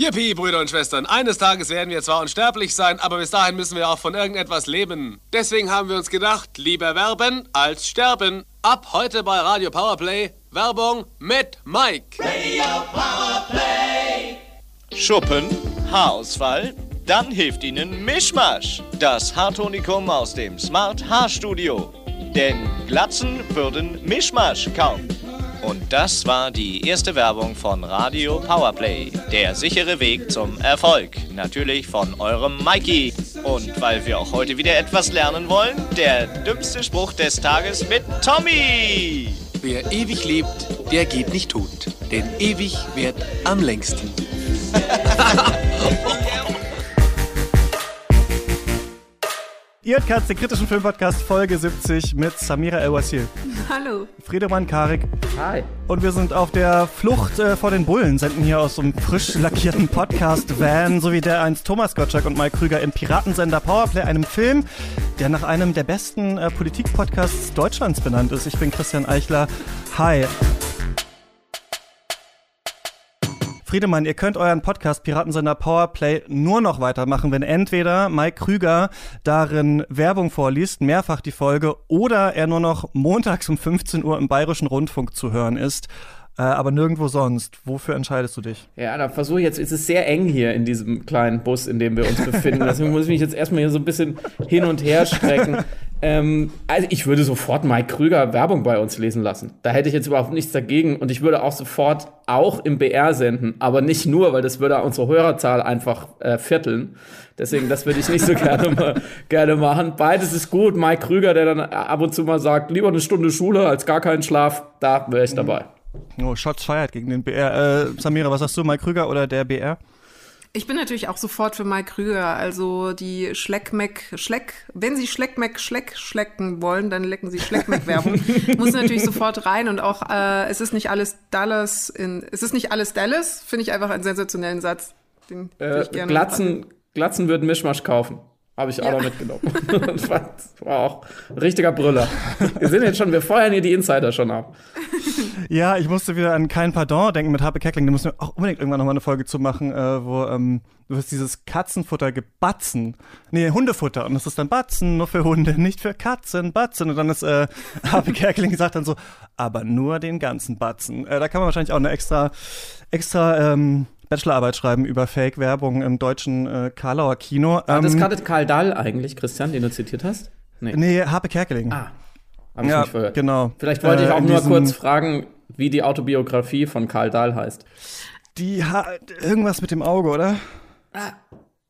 Yippie, Brüder und Schwestern. Eines Tages werden wir zwar unsterblich sein, aber bis dahin müssen wir auch von irgendetwas leben. Deswegen haben wir uns gedacht, lieber werben als sterben. Ab heute bei Radio Powerplay Werbung mit Mike. Radio Powerplay. Schuppen, Haarausfall, dann hilft Ihnen Mischmasch, das Haartonikum aus dem Smart Haarstudio. Denn Glatzen würden Mischmasch kaum. Und das war die erste Werbung von Radio Powerplay. Der sichere Weg zum Erfolg. Natürlich von eurem Mikey. Und weil wir auch heute wieder etwas lernen wollen, der dümmste Spruch des Tages mit Tommy. Wer ewig lebt, der geht nicht tot. Denn ewig wird am längsten. Ihr hört Katz, den kritischen Filmpodcast Folge 70 mit Samira El-Wasil. Hallo. Friedemann Karik. Hi. Und wir sind auf der Flucht äh, vor den Bullen, senden hier aus so einem frisch lackierten Podcast-Van, so wie der einst Thomas Gottschalk und Mike Krüger im Piratensender Powerplay, einem Film, der nach einem der besten äh, Politik-Podcasts Deutschlands benannt ist. Ich bin Christian Eichler. Hi. Friedemann, ihr könnt euren Podcast Piratensender Powerplay nur noch weitermachen, wenn entweder Mike Krüger darin Werbung vorliest, mehrfach die Folge, oder er nur noch montags um 15 Uhr im Bayerischen Rundfunk zu hören ist. Äh, aber nirgendwo sonst. Wofür entscheidest du dich? Ja, da versuche ich jetzt, es ist sehr eng hier in diesem kleinen Bus, in dem wir uns befinden. Deswegen muss ich mich jetzt erstmal hier so ein bisschen hin und her strecken. Ähm, also ich würde sofort Mike Krüger Werbung bei uns lesen lassen. Da hätte ich jetzt überhaupt nichts dagegen und ich würde auch sofort auch im BR senden, aber nicht nur, weil das würde unsere Hörerzahl einfach äh, vierteln. Deswegen, das würde ich nicht so gerne, mal, gerne machen. Beides ist gut. Mike Krüger, der dann ab und zu mal sagt, lieber eine Stunde Schule als gar keinen Schlaf, da wäre ich dabei. Oh, Shots feiert gegen den BR. Äh, Samira, was sagst du, Mike Krüger oder der BR? Ich bin natürlich auch sofort für Mike Krüger. Also die Schleckmeck, Schleck, wenn Sie Schleckmeck, Schleck schlecken wollen, dann lecken Sie Schleckmeck-Werbung. Muss natürlich sofort rein und auch, äh, es ist nicht alles Dallas in, es ist nicht alles Dallas, finde ich einfach einen sensationellen Satz. Den äh, ich gerne Glatzen, Glatzen würden Mischmasch kaufen. Habe ich auch ja. noch mitgenommen. das, war, auch ein richtiger Brüller. Wir sind jetzt schon, wir feuern hier die Insider schon ab. Ja, ich musste wieder an Kein Pardon denken mit Harpe Keckling. Da müssen wir auch unbedingt irgendwann nochmal eine Folge zu machen, äh, wo ähm, du hast dieses Katzenfutter gebatzen. Nee, Hundefutter. Und das ist dann Batzen, nur für Hunde, nicht für Katzen, Batzen. Und dann ist äh, Harpe Kerkeling sagt dann so, aber nur den ganzen Batzen. Äh, da kann man wahrscheinlich auch eine extra, extra ähm, Bachelorarbeit schreiben über Fake-Werbung im deutschen äh, Karlauer Kino. Ähm, das gerade Karl Dahl eigentlich, Christian, den du zitiert hast? Nee, nee Harpe Kerkeling. Ah, hab ich ja, nicht verhört. genau. Vielleicht wollte ich auch äh, nur kurz fragen, wie die Autobiografie von Karl Dahl heißt. Die hat irgendwas mit dem Auge, oder? Ah,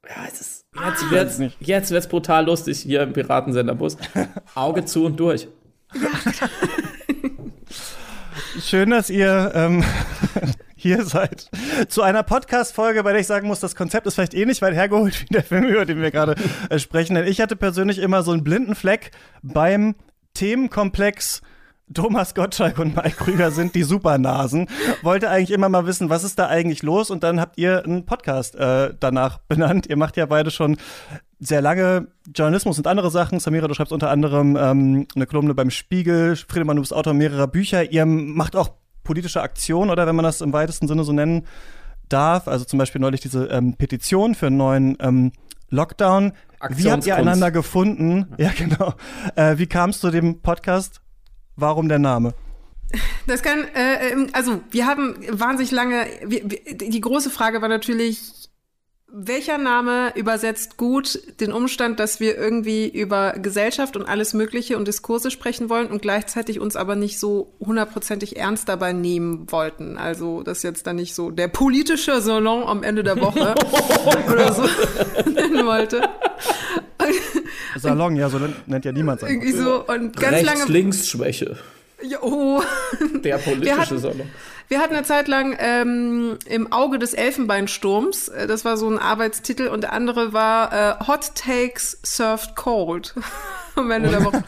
ja, es ist, jetzt wird's, nicht. jetzt wird's brutal lustig hier im Piratensenderbus. Auge zu und durch. Ja. Schön, dass ihr ähm, hier seid. Zu einer Podcast-Folge, bei der ich sagen muss, das Konzept ist vielleicht ähnlich weit hergeholt wie der Film, über den wir gerade äh, sprechen. Denn ich hatte persönlich immer so einen blinden Fleck beim Themenkomplex Thomas Gottschalk und Mike Krüger sind die Supernasen. Wollte eigentlich immer mal wissen, was ist da eigentlich los? Und dann habt ihr einen Podcast äh, danach benannt. Ihr macht ja beide schon sehr lange Journalismus und andere Sachen. Samira, du schreibst unter anderem ähm, eine Kolumne beim Spiegel. Friedemann, du bist Autor mehrerer Bücher. Ihr macht auch politische Aktionen, oder wenn man das im weitesten Sinne so nennen darf. Also zum Beispiel neulich diese ähm, Petition für einen neuen ähm, Lockdown. Wie habt ihr einander gefunden? Ja, genau. Äh, wie kamst du zu dem Podcast? Warum der Name? Das kann, äh, ähm, also wir haben wahnsinnig lange, wir, die große Frage war natürlich, welcher Name übersetzt gut den Umstand, dass wir irgendwie über Gesellschaft und alles Mögliche und Diskurse sprechen wollen und gleichzeitig uns aber nicht so hundertprozentig ernst dabei nehmen wollten? Also das jetzt dann nicht so der politische Salon am Ende der Woche oder so nennen wollte. Salon, ja, so nennt ja niemand sein. Irgendwie so und ganz Rechts, lange. Links-Schwäche. Ja, oh. Der politische wir hatten, Salon. Wir hatten eine Zeit lang ähm, im Auge des Elfenbeinsturms. Äh, das war so ein Arbeitstitel und der andere war äh, Hot Takes Served Cold. Am Ende der Woche.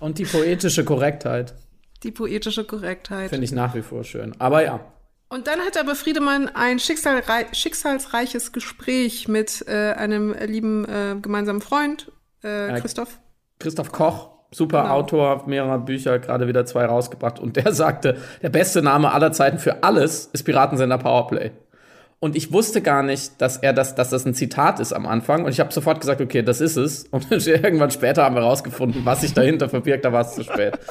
Und die poetische Korrektheit. Die poetische Korrektheit. Finde ich nach wie vor schön. Aber ja. Und dann hatte aber Friedemann ein schicksalrei schicksalsreiches Gespräch mit äh, einem lieben äh, gemeinsamen Freund, äh, Christoph. Christoph Koch, super genau. Autor mehrerer Bücher, gerade wieder zwei rausgebracht. Und der sagte, der beste Name aller Zeiten für alles ist Piratensender Powerplay. Und ich wusste gar nicht, dass er das, dass das ein Zitat ist am Anfang. Und ich habe sofort gesagt, okay, das ist es. Und irgendwann später haben wir rausgefunden, was sich dahinter verbirgt. Da war es zu spät.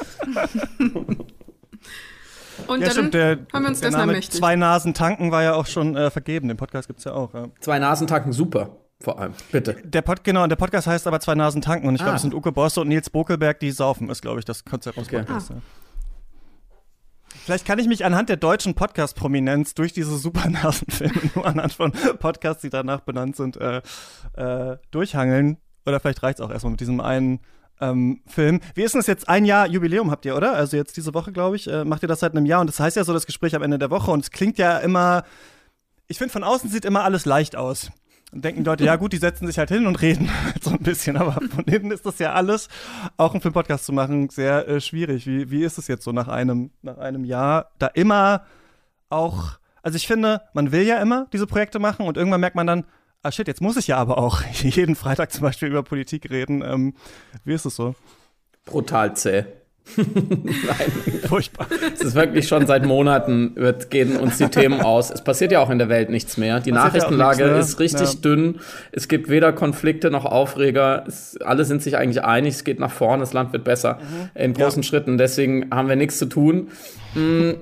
Und Ja, dann stimmt, der, haben wir uns der dessen Name. Zwei Nasen tanken war ja auch schon äh, vergeben. Den Podcast gibt's ja auch. Ja. Zwei Nasentanken, super. Vor allem. Bitte. Der Pod, genau, der Podcast heißt aber Zwei Nasen tanken und ich glaube, Ah. es sind Uke Bosse und Nils Bokelberg, die saufen, ist, glaube ich, das Konzept des Okay. Podcasts. Ja. Vielleicht kann ich mich anhand der deutschen Podcast-Prominenz durch diese Supernasenfilme nur anhand von Podcasts, die danach benannt sind, äh, äh, durchhangeln. Oder vielleicht reicht's auch erstmal mit diesem einen ähm, Film. Wie ist denn das jetzt? Ein Jahr Jubiläum habt ihr, oder? Also jetzt diese Woche, glaube ich, äh, macht ihr das seit einem Jahr und das heißt ja so das Gespräch am Ende der Woche und es klingt ja immer, ich finde von außen sieht immer alles leicht aus. Und denken Leute, ja gut, die setzen sich halt hin und reden halt so ein bisschen, aber von hinten ist das ja alles, auch einen Filmpodcast zu machen, sehr äh, schwierig. Wie, wie ist es jetzt so nach einem, nach einem Jahr, da immer auch, also ich finde, man will ja immer diese Projekte machen und irgendwann merkt man dann, ah shit, jetzt muss ich ja aber auch jeden Freitag zum Beispiel über Politik reden. Ähm, wie ist es so? Brutal zäh. Furchtbar. Es ist wirklich schon seit Monaten wird, gehen uns die Themen aus. Es passiert ja auch in der Welt nichts mehr. Die Passiert ja Nachrichtenlage nichts, ne? ist richtig Ja. dünn. Es gibt weder Konflikte noch Aufreger. Es, alle sind sich eigentlich einig. Es geht nach vorne. Das Land wird besser in großen Schritten. Deswegen haben wir nichts zu tun. Mm,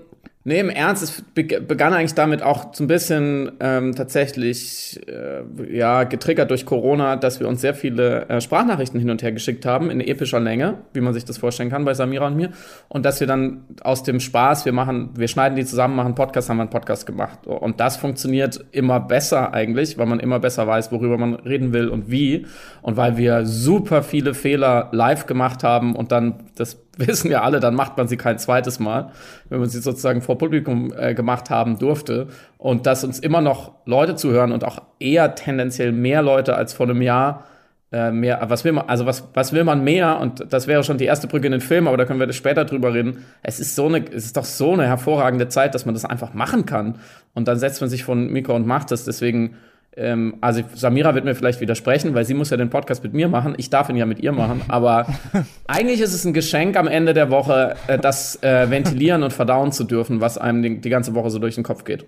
Nee, im Ernst, es beg- begann eigentlich damit auch so ein bisschen ähm, tatsächlich äh, ja getriggert durch Corona, dass wir uns sehr viele äh, Sprachnachrichten hin und her geschickt haben in epischer Länge, wie man sich das vorstellen kann bei Samira und mir, und dass wir dann aus dem Spaß, wir machen, wir schneiden die zusammen, machen Podcast, haben wir einen Podcast gemacht. Und das funktioniert immer besser eigentlich, weil man immer besser weiß, worüber man reden will und wie. Und weil wir super viele Fehler live gemacht haben und dann das wissen ja alle, dann macht man sie kein zweites Mal, wenn man sie sozusagen vor Publikum äh, gemacht haben durfte. Und dass uns immer noch Leute zuhören und auch eher tendenziell mehr Leute als vor einem Jahr. Äh, mehr, was will man, also was, was will man mehr? Und das wäre schon die erste Brücke in den Film, aber da können wir später drüber reden. Es ist so eine, es ist doch so eine hervorragende Zeit, dass man das einfach machen kann. Und dann setzt man sich vor ein Mikro und macht das. Deswegen, ähm, also Samira wird mir vielleicht widersprechen, weil sie muss ja den Podcast mit mir machen. Ich darf ihn ja mit ihr machen. Aber eigentlich ist es ein Geschenk am Ende der Woche, äh, das äh, ventilieren und verdauen zu dürfen, was einem die, die ganze Woche so durch den Kopf geht.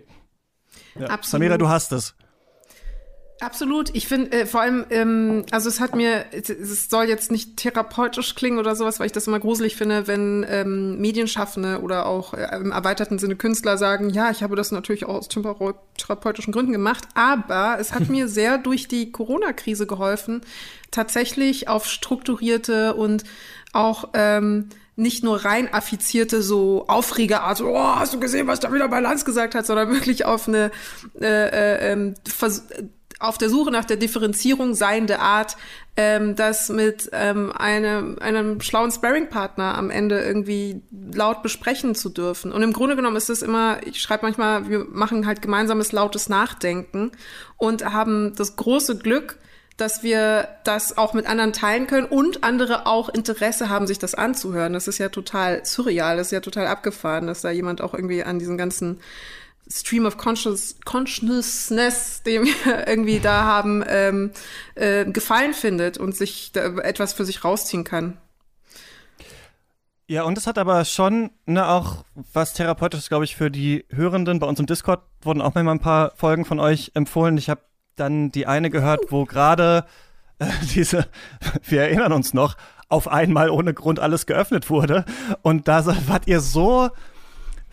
Ja. Absolut. Samira, du hast es. Absolut. Ich finde äh, vor allem, ähm, also es hat mir, es, es soll jetzt nicht therapeutisch klingen oder sowas, weil ich das immer gruselig finde, wenn ähm, Medienschaffende oder auch äh, im erweiterten Sinne Künstler sagen, ja, ich habe das natürlich auch aus thera- therapeutischen Gründen gemacht, aber es hat mir sehr durch die Corona-Krise geholfen, tatsächlich auf strukturierte und auch ähm, nicht nur rein affizierte, so Aufregerart, so, oh, hast du gesehen, was da wieder bei Lanz gesagt hat, sondern wirklich auf eine äh, äh, ähm, Vers auf der Suche nach der Differenzierung seiende Art, ähm, das mit ähm, einem, einem schlauen Sparring-Partner am Ende irgendwie laut besprechen zu dürfen. Und im Grunde genommen ist es immer, ich schreibe manchmal, wir machen halt gemeinsames lautes Nachdenken und haben das große Glück, dass wir das auch mit anderen teilen können und andere auch Interesse haben, sich das anzuhören. Das ist ja total surreal, das ist ja total abgefahren, dass da jemand auch irgendwie an diesen ganzen Stream of Conscious, Consciousness, den wir irgendwie da haben, ähm, äh, Gefallen findet und sich etwas für sich rausziehen kann. Ja, und es hat aber schon ne, auch was Therapeutisches, glaube ich, für die Hörenden. Bei uns im Discord wurden auch mal ein paar Folgen von euch empfohlen. Ich habe dann die eine gehört, wo gerade äh, diese, wir erinnern uns noch, auf einmal ohne Grund alles geöffnet wurde. Und da wart ihr so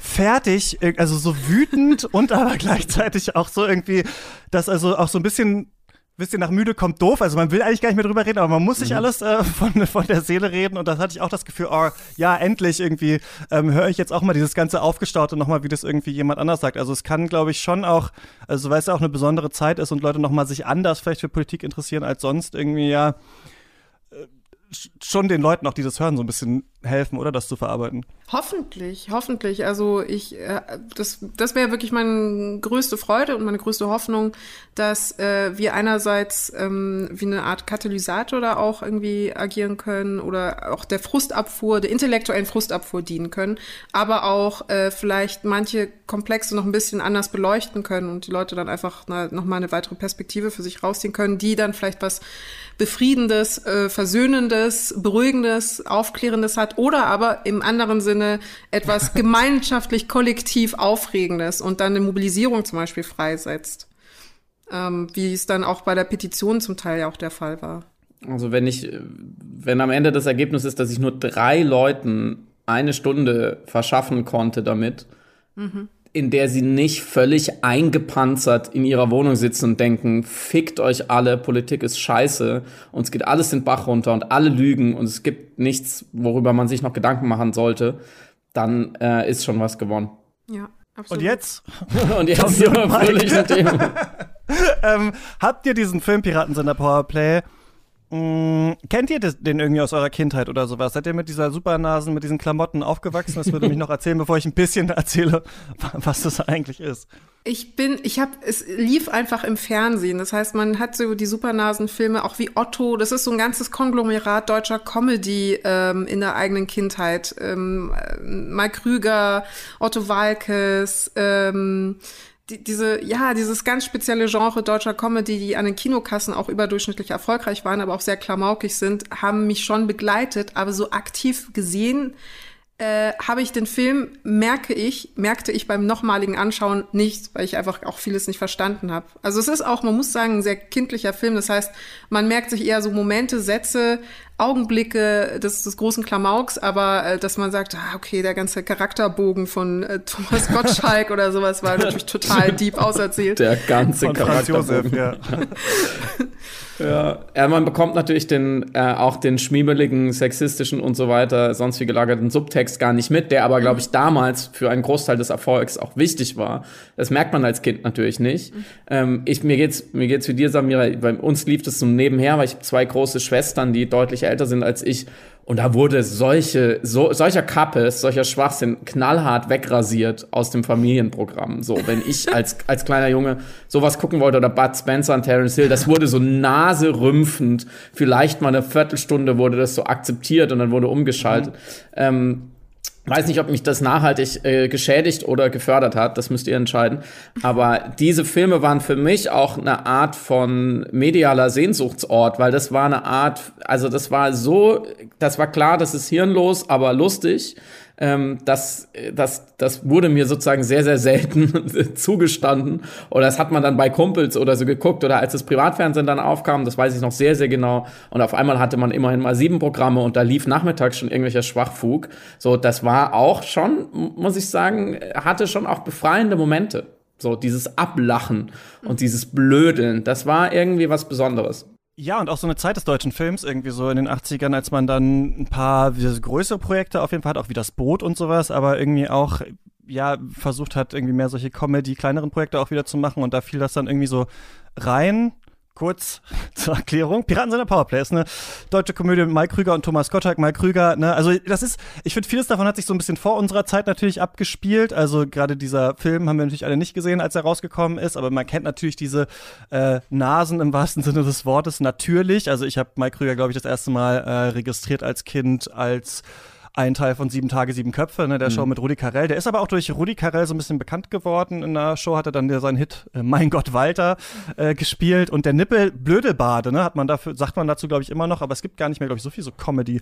fertig, äh, also so wütend und aber gleichzeitig auch so irgendwie, dass also auch so ein bisschen wisst ihr, nach müde kommt doof. Also man will eigentlich gar nicht mehr drüber reden, aber man muss sich alles äh, von, von der Seele reden. Und das hatte ich auch das Gefühl, oh, ja, endlich irgendwie ähm, höre ich jetzt auch mal dieses ganze Aufgestaute nochmal, wie das irgendwie jemand anders sagt. Also es kann, glaube ich, schon auch, also weil es ja auch eine besondere Zeit ist und Leute nochmal sich anders vielleicht für Politik interessieren als sonst, irgendwie ja äh, sch- schon den Leuten auch, die das hören, so ein bisschen helfen, oder das zu verarbeiten. Hoffentlich, hoffentlich. Also ich, äh, das, das wäre wirklich meine größte Freude und meine größte Hoffnung, dass äh, wir einerseits ähm, wie eine Art Katalysator da auch irgendwie agieren können oder auch der Frustabfuhr, der intellektuellen Frustabfuhr dienen können, aber auch äh, vielleicht manche Komplexe noch ein bisschen anders beleuchten können und die Leute dann einfach na, noch mal eine weitere Perspektive für sich rausziehen können, die dann vielleicht was Befriedendes, äh, Versöhnendes, Beruhigendes, Aufklärendes hat hat oder aber im anderen Sinne etwas gemeinschaftlich kollektiv Aufregendes und dann eine Mobilisierung zum Beispiel freisetzt. Ähm, wie es dann auch bei der Petition zum Teil ja auch der Fall war. Also wenn ich, wenn am Ende das Ergebnis ist, dass ich nur drei Leuten eine Stunde verschaffen konnte damit, mhm. In der sie nicht völlig eingepanzert in ihrer Wohnung sitzen und denken, fickt euch alle, Politik ist scheiße, uns geht alles den Bach runter und alle lügen und es gibt nichts, worüber man sich noch Gedanken machen sollte, dann äh, ist schon was gewonnen. Ja. Absolut. Und jetzt? und jetzt sind wir fröhliche Themen. ähm, habt ihr diesen Film Piratensender Powerplay Mm, kennt ihr den irgendwie aus eurer Kindheit oder sowas? Seid ihr mit dieser Supernasen, mit diesen Klamotten aufgewachsen? Das würde mich noch erzählen, bevor ich ein bisschen erzähle, was das eigentlich ist. Ich bin, ich habe, es lief einfach im Fernsehen. Das heißt, man hat so die Supernasen-Filme, auch wie Otto. Das ist so ein ganzes Konglomerat deutscher Comedy ähm, in der eigenen Kindheit. Ähm, Mike Krüger, Otto Walkes, ähm, die, diese, ja, dieses ganz spezielle Genre deutscher Comedy, die an den Kinokassen auch überdurchschnittlich erfolgreich waren, aber auch sehr klamaukig sind, haben mich schon begleitet, aber so aktiv gesehen äh, habe ich den Film, merke ich, merkte ich beim nochmaligen Anschauen nicht, weil ich einfach auch vieles nicht verstanden habe. Also es ist auch, man muss sagen, ein sehr kindlicher Film. Das heißt, man merkt sich eher so Momente, Sätze, Augenblicke des, des großen Klamauks, aber äh, dass man sagt, ah, okay, der ganze Charakterbogen von äh, Thomas Gottschalk oder sowas war natürlich total deep auserzählt. Der ganze Charakterbogen. Josef, ja. Ja, ja, man bekommt natürlich den, äh, auch den schmiemeligen, sexistischen und so weiter, sonst wie gelagerten Subtext gar nicht mit, der aber, glaube ich, damals für einen Großteil des Erfolgs auch wichtig war. Das merkt man als Kind natürlich nicht. Mhm. Ähm, ich, mir geht's, mir geht's wie dir, Samira, bei uns lief das so nebenher, weil ich habe zwei große Schwestern, die deutlich älter sind als ich und da wurde solche, so, solcher Kappes, solcher Schwachsinn knallhart wegrasiert aus dem Familienprogramm. So, wenn ich als, als kleiner Junge sowas gucken wollte oder Bud Spencer und Terence Hill, das wurde so naserümpfend. Vielleicht mal eine Viertelstunde wurde das so akzeptiert und dann wurde umgeschaltet. Mhm. Ähm, Weiß nicht, ob mich das nachhaltig äh, geschädigt oder gefördert hat, das müsst ihr entscheiden. Aber diese Filme waren für mich auch eine Art von medialer Sehnsuchtsort, weil das war eine Art, also das war so, das war klar, das ist hirnlos, aber lustig ähm, das, das, das wurde mir sozusagen sehr, sehr selten zugestanden. Oder das hat man dann bei Kumpels oder so geguckt. Oder als das Privatfernsehen dann aufkam, das weiß ich noch sehr, sehr genau. Und auf einmal hatte man immerhin mal sieben Programme und da lief nachmittags schon irgendwelcher Schwachfug. So, das war auch schon, muss ich sagen, hatte schon auch befreiende Momente. So, dieses Ablachen und dieses Blödeln, das war irgendwie was Besonderes. Ja, und auch so eine Zeit des deutschen Films irgendwie so in den 80ern, als man dann ein paar größere Projekte auf jeden Fall hat, auch wie das Boot und sowas, aber irgendwie auch ja versucht hat, irgendwie mehr solche Comedy, kleineren Projekte auch wieder zu machen und da fiel das dann irgendwie so rein kurz zur Erklärung. Piraten sind der Powerplay ist eine deutsche Komödie mit Mike Krüger und Thomas Gottschalk. Mike Krüger, ne, also das ist, ich finde, vieles davon hat sich so ein bisschen vor unserer Zeit natürlich abgespielt. Also gerade dieser Film haben wir natürlich alle nicht gesehen, als er rausgekommen ist, aber man kennt natürlich diese äh, Nasen im wahrsten Sinne des Wortes natürlich. Also ich habe Mike Krüger, glaube ich, das erste Mal äh, registriert als Kind, als ein Teil von Sieben Tage, Sieben Köpfe, ne, der mhm. Show mit Rudi Carell. Der ist aber auch durch Rudi Carell so ein bisschen bekannt geworden. In der Show hat er dann seinen Hit äh, Mein Gott Walter äh, gespielt und der Nippel Blödelbade, ne, hat man dafür, sagt man dazu, glaube ich, immer noch, aber es gibt gar nicht mehr, glaube ich, so viel so Comedy.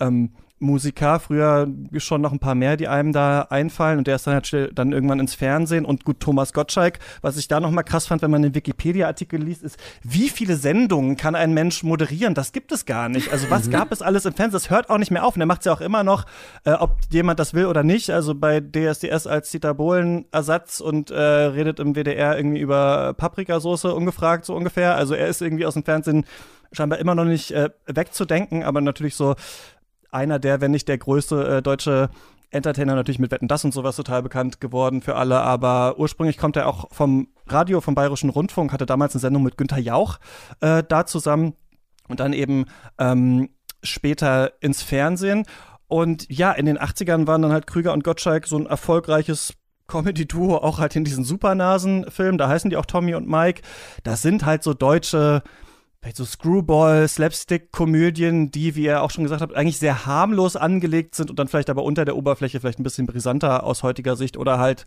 Ähm, Musiker, früher schon noch ein paar mehr, die einem da einfallen und der ist dann halt dann irgendwann ins Fernsehen und gut, Thomas Gottschalk, was ich da nochmal krass fand, wenn man den Wikipedia-Artikel liest, ist, wie viele Sendungen kann ein Mensch moderieren? Das gibt es gar nicht. Also was mhm. gab es alles im Fernsehen? Das hört auch nicht mehr auf und er macht es ja auch immer noch, äh, ob jemand das will oder nicht. Also bei DSDS als Dieter Bohlen Ersatz und äh, redet im WDR irgendwie über Paprikasauce ungefragt, so ungefähr. Also er ist irgendwie aus dem Fernsehen scheinbar immer noch nicht äh, wegzudenken, aber natürlich so einer der, wenn nicht der größte äh, deutsche Entertainer natürlich mit Wetten das und sowas total bekannt geworden für alle, aber ursprünglich kommt er auch vom Radio, vom Bayerischen Rundfunk, hatte damals eine Sendung mit Günter Jauch äh, da zusammen und dann eben ähm, später ins Fernsehen. Und ja, in den 80ern waren dann halt Krüger und Gottschalk so ein erfolgreiches Comedy-Duo, auch halt in diesen Supernasen-Filmen, da heißen die auch Tommy und Mike. Das sind halt so deutsche so Screwball, Slapstick-Komödien, die, wie er auch schon gesagt hat, eigentlich sehr harmlos angelegt sind und dann vielleicht aber unter der Oberfläche vielleicht ein bisschen brisanter aus heutiger Sicht oder halt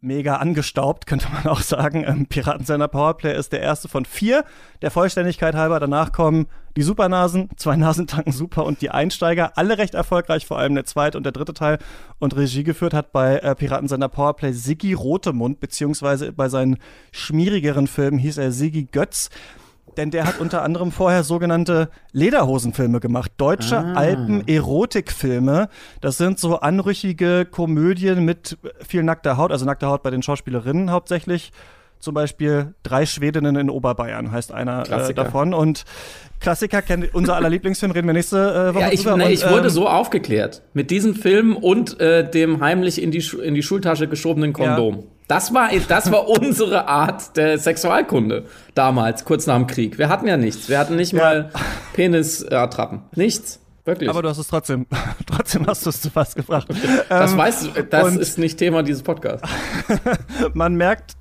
mega angestaubt, könnte man auch sagen. Ähm, Piratensender Powerplay ist der erste von vier. Der Vollständigkeit halber. Danach kommen die Supernasen, zwei Nasentanken Super und die Einsteiger. Alle recht erfolgreich, vor allem der zweite und der dritte Teil. Und Regie geführt hat bei äh, Piratensender Powerplay Siggi Rotemund, beziehungsweise bei seinen schmierigeren Filmen hieß er Siggi Götz denn der hat unter anderem vorher sogenannte Lederhosenfilme gemacht, deutsche Ah. Alpen-Erotikfilme. Das sind so anrüchige Komödien mit viel nackter Haut, also nackter Haut bei den Schauspielerinnen hauptsächlich. Zum Beispiel Drei Schwedinnen in Oberbayern heißt einer äh, davon. Und Klassiker kennt unser aller Lieblingsfilm, reden wir nächste äh, Woche Ja, ich, drüber. ne, Und, ich wurde ähm, so aufgeklärt. Mit diesem Film und äh, dem heimlich in die, in die Schultasche geschobenen Kondom. Das war, das war unsere Art der Sexualkunde damals, kurz nach dem Krieg. Wir hatten ja nichts. Wir hatten nicht mal Penis-Attrappen. Nichts. Wirklich. Aber du hast es trotzdem, trotzdem hast du es zu was gebracht. das Ähm, weißt du, das ist nicht Thema dieses Podcasts. man merkt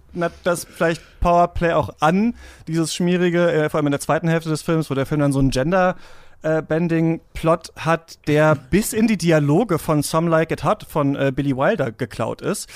das vielleicht Powerplay auch an, dieses schmierige, äh, vor allem in der zweiten Hälfte des Films, wo der Film dann so einen Gender äh, Bending Plot hat, der bis in die Dialoge von Some Like It Hot von äh, Billy Wilder geklaut ist.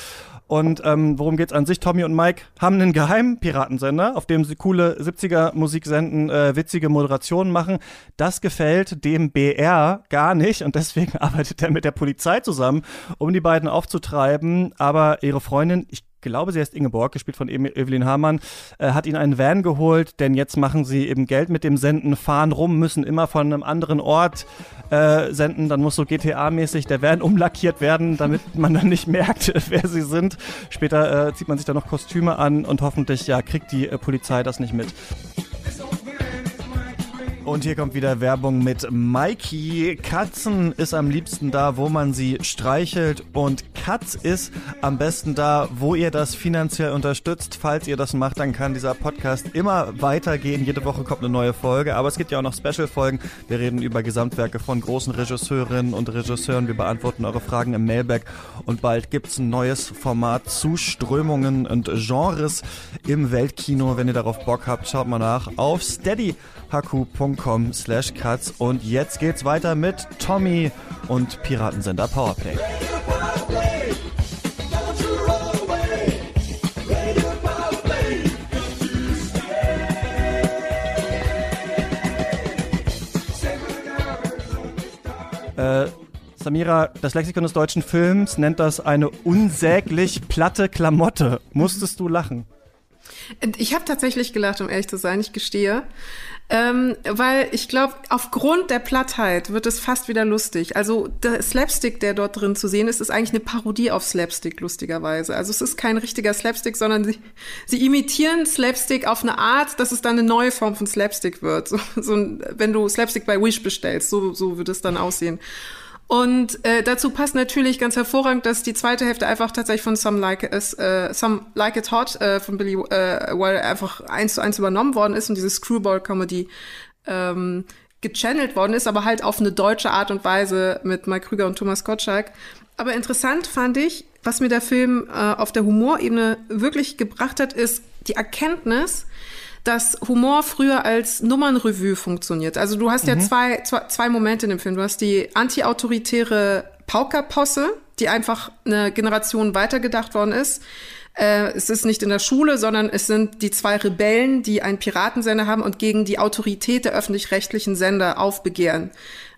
Und ähm, worum geht's an sich? Tommy und Mike haben einen geheimen Piratensender, auf dem sie coole 70er Musik senden, äh, witzige Moderationen machen. Das gefällt dem BR gar nicht und deswegen arbeitet er mit der Polizei zusammen, um die beiden aufzutreiben. Aber ihre Freundin, ich glaube, sie heißt Ingeborg, gespielt von Evelyn Hamann, äh, hat ihnen einen Van geholt, denn jetzt machen sie eben Geld mit dem Senden, fahren rum, müssen immer von einem anderen Ort äh, senden. Dann muss so GTA-mäßig der Van umlackiert werden, damit man dann nicht merkt, wer sie sind. Später äh, zieht man sich dann noch Kostüme an und hoffentlich ja kriegt die äh, Polizei das nicht mit. Und hier kommt wieder Werbung mit Mikey. Katzen ist am liebsten da, wo man sie streichelt. Und Katz ist am besten da, wo ihr das finanziell unterstützt. Falls ihr das macht, dann kann dieser Podcast immer weitergehen. Jede Woche kommt eine neue Folge. Aber es gibt ja auch noch Special-Folgen. Wir reden über Gesamtwerke von großen Regisseurinnen und Regisseuren. Wir beantworten eure Fragen im Mailback. Und bald gibt's ein neues Format zu Strömungen und Genres im Weltkino. Wenn ihr darauf Bock habt, schaut mal nach auf steadyhaku.com slash cuts. Und jetzt geht's weiter mit Tommy und Piratensender Powerplay. Äh, Samira, das Lexikon des deutschen Films nennt das eine unsäglich platte Klamotte. Musstest du lachen? Ich habe tatsächlich gelacht, um ehrlich zu sein, ich gestehe. Ähm, weil ich glaube, aufgrund der Plattheit wird es fast wieder lustig. Also der Slapstick, der dort drin zu sehen ist, ist eigentlich eine Parodie auf Slapstick, lustigerweise. Also es ist kein richtiger Slapstick, sondern sie, sie imitieren Slapstick auf eine Art, dass es dann eine neue Form von Slapstick wird. So, so ein, wenn du Slapstick bei Wish bestellst, so, so wird es dann aussehen. Und äh, dazu passt natürlich ganz hervorragend, dass die zweite Hälfte einfach tatsächlich von Some Like It, äh, Some like It Hot äh, von Billy äh, Wilder einfach eins zu eins übernommen worden ist und diese Screwball-Comedy ähm, gechannelt worden ist, aber halt auf eine deutsche Art und Weise mit Mike Krüger und Thomas Gottschalk. Aber interessant fand ich, was mir der Film äh, auf der Humorebene wirklich gebracht hat, ist die Erkenntnis, dass Humor früher als Nummernrevue funktioniert. Also du hast ja zwei, zwei, zwei Momente in dem Film. Du hast die antiautoritäre Paukerposse, die einfach eine Generation weitergedacht worden ist. Äh, es ist nicht in der Schule, sondern es sind die zwei Rebellen, die einen Piratensender haben und gegen die Autorität der öffentlich-rechtlichen Sender aufbegehren.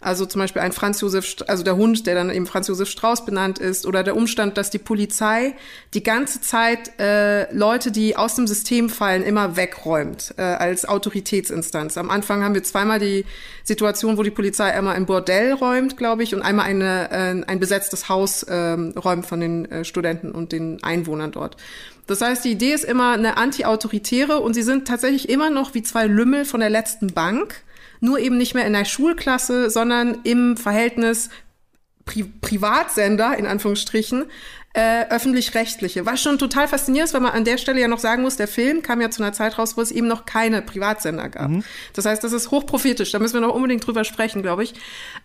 Also zum Beispiel ein Franz Josef, also der Hund, der dann eben Franz Josef Strauß benannt ist, oder der Umstand, dass die Polizei die ganze Zeit äh, Leute, die aus dem System fallen, immer wegräumt äh, als Autoritätsinstanz. Am Anfang haben wir zweimal die Situation, wo die Polizei einmal ein Bordell räumt, glaube ich, und einmal eine, äh, ein besetztes Haus ähm, räumt von den äh, Studenten und den Einwohnern dort. Das heißt, die Idee ist immer eine anti-autoritäre und sie sind tatsächlich immer noch wie zwei Lümmel von der letzten Bank, nur eben nicht mehr in der Schulklasse, sondern im Verhältnis Pri Privatsender, in Anführungsstrichen, äh, öffentlich-rechtliche. Was schon total faszinierend ist, weil man an der Stelle ja noch sagen muss, der Film kam ja zu einer Zeit raus, wo es eben noch keine Privatsender gab. Das heißt, das ist hochprophetisch. Da müssen wir noch unbedingt drüber sprechen, glaube ich.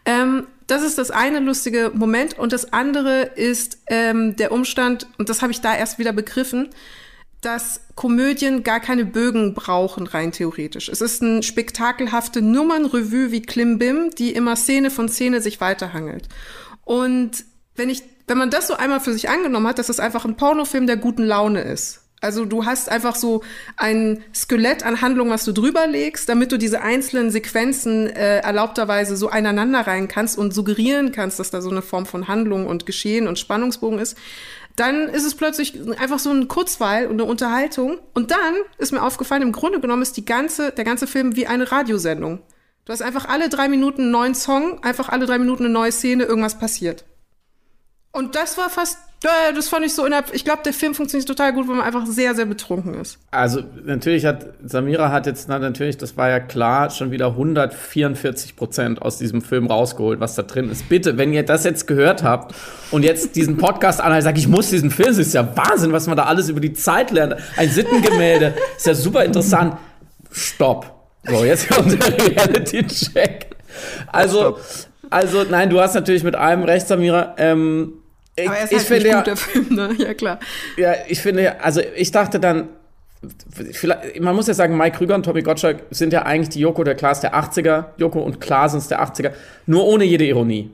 Ähm, das ist das eine lustige Moment. Und das andere ist ähm, der Umstand, und das habe ich da erst wieder begriffen, dass Komödien gar keine Bögen brauchen, rein theoretisch. Es ist eine spektakelhafte Nummernrevue wie Klimbim, die immer Szene von Szene sich weiterhangelt. Und wenn ich wenn man das so einmal für sich angenommen hat, dass das einfach ein Pornofilm der guten Laune ist. Also du hast einfach so ein Skelett an Handlungen, was du drüber legst, damit du diese einzelnen Sequenzen äh, erlaubterweise so einander rein kannst und suggerieren kannst, dass da so eine Form von Handlung und Geschehen und Spannungsbogen ist. Dann ist es plötzlich einfach so ein Kurzweil und eine Unterhaltung. Und dann ist mir aufgefallen, im Grunde genommen ist die ganze, der ganze Film wie eine Radiosendung. Du hast einfach alle drei Minuten einen neuen Song, einfach alle drei Minuten eine neue Szene, irgendwas passiert. Und das war fast, das fand ich so innerhalb, ich glaube, der Film funktioniert total gut, wenn man einfach sehr, sehr betrunken ist. Also natürlich hat, Samira hat jetzt na, natürlich, das war ja klar, schon wieder 144 Prozent aus diesem Film rausgeholt, was da drin ist. Bitte, wenn ihr das jetzt gehört habt und jetzt diesen Podcast anhört, sagt, ich muss diesen Film, das ist ja Wahnsinn, was man da alles über die Zeit lernt. Ein Sittengemälde, ist ja super interessant. Stopp. So, jetzt kommt der Reality-Check. Also, also, nein, du hast natürlich mit allem recht, Samira. Ähm, Aber er ist ich halt finde gut, der Film, ne? Ja, klar. ja, ich finde, also ich dachte dann, vielleicht, man muss ja sagen, Mike Krüger und Tommy Gottschalk sind ja eigentlich die Joko der Klaas der 80er, Joko und Klaasens der 80er, nur ohne jede Ironie.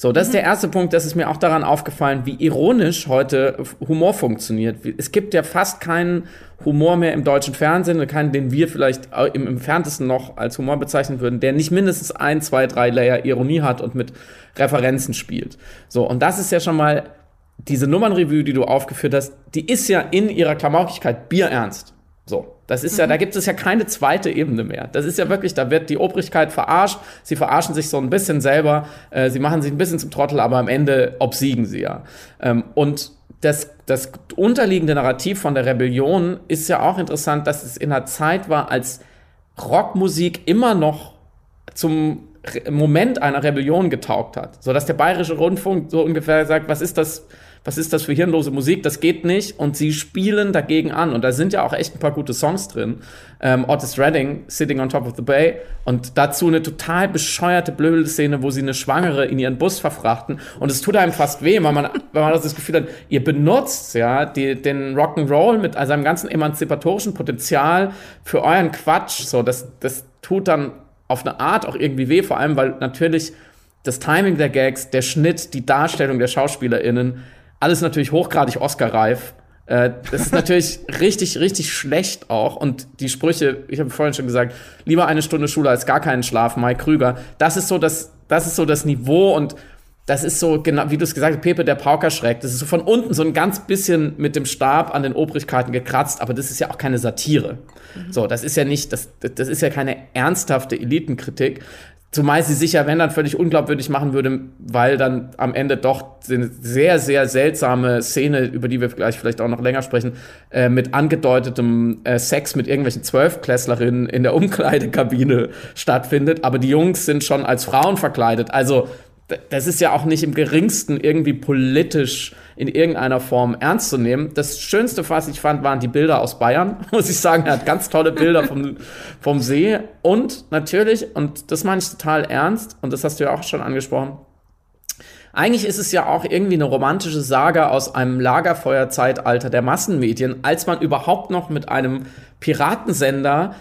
So, das ist der erste Punkt, das ist mir auch daran aufgefallen, wie ironisch heute Humor funktioniert. Es gibt ja fast keinen Humor mehr im deutschen Fernsehen, keinen, den wir vielleicht im entferntesten noch als Humor bezeichnen würden, der nicht mindestens ein, zwei, drei Layer Ironie hat und mit Referenzen spielt. So, und das ist ja schon mal diese Nummernrevue, die du aufgeführt hast, die ist ja in ihrer Klamaukigkeit bierernst. So, das ist ja, da gibt es ja keine zweite Ebene mehr. Das ist ja wirklich, da wird die Obrigkeit verarscht, sie verarschen sich so ein bisschen selber, äh, sie machen sich ein bisschen zum Trottel, aber am Ende obsiegen sie ja. Ähm, und das, das unterliegende Narrativ von der Rebellion ist ja auch interessant, dass es in einer Zeit war, als Rockmusik immer noch zum Moment einer Rebellion getaugt hat. So dass der bayerische Rundfunk so ungefähr sagt, was ist das, was ist das für hirnlose Musik? Das geht nicht. Und sie spielen dagegen an. Und da sind ja auch echt ein paar gute Songs drin. Ähm, Otis Redding, Sitting on Top of the Bay. Und dazu eine total bescheuerte, blöde Szene, wo sie eine Schwangere in ihren Bus verfrachten. Und es tut einem fast weh, weil man, weil man das Gefühl hat, ihr benutzt ja die, den Rock'n'Roll mit seinem ganzen emanzipatorischen Potenzial für euren Quatsch. So, das, das tut dann auf eine Art auch irgendwie weh, vor allem, weil natürlich das Timing der Gags, der Schnitt, die Darstellung der SchauspielerInnen, alles natürlich hochgradig Oscar-reif. Äh, das ist natürlich richtig, richtig schlecht auch. Und die Sprüche, ich habe vorhin schon gesagt, lieber eine Stunde Schule als gar keinen Schlaf, Mike Krüger. Das ist so das, das ist so das Niveau und das ist so, genau, wie du es gesagt hast, Pepe der Paukerschreck. Das ist so von unten so ein ganz bisschen mit dem Stab an den Obrigkeiten gekratzt, aber das ist ja auch keine Satire. So, das ist ja nicht, das, das ist ja keine ernsthafte Elitenkritik. Zumal sie sich ja, wenn dann völlig unglaubwürdig machen würde, weil dann am Ende doch eine sehr, sehr seltsame Szene, über die wir gleich vielleicht auch noch länger sprechen, äh, mit angedeutetem äh, Sex mit irgendwelchen Zwölfklässlerinnen in der Umkleidekabine stattfindet. Aber die Jungs sind schon als Frauen verkleidet. Also das ist ja auch nicht im geringsten irgendwie politisch in irgendeiner Form ernst zu nehmen. Das Schönste, was ich fand, waren die Bilder aus Bayern. Muss ich sagen, er hat ganz tolle Bilder vom, vom See. Und natürlich, und das meine ich total ernst, und das hast du ja auch schon angesprochen, eigentlich ist es ja auch irgendwie eine romantische Saga aus einem Lagerfeuerzeitalter der Massenmedien, als man überhaupt noch mit einem Piratensender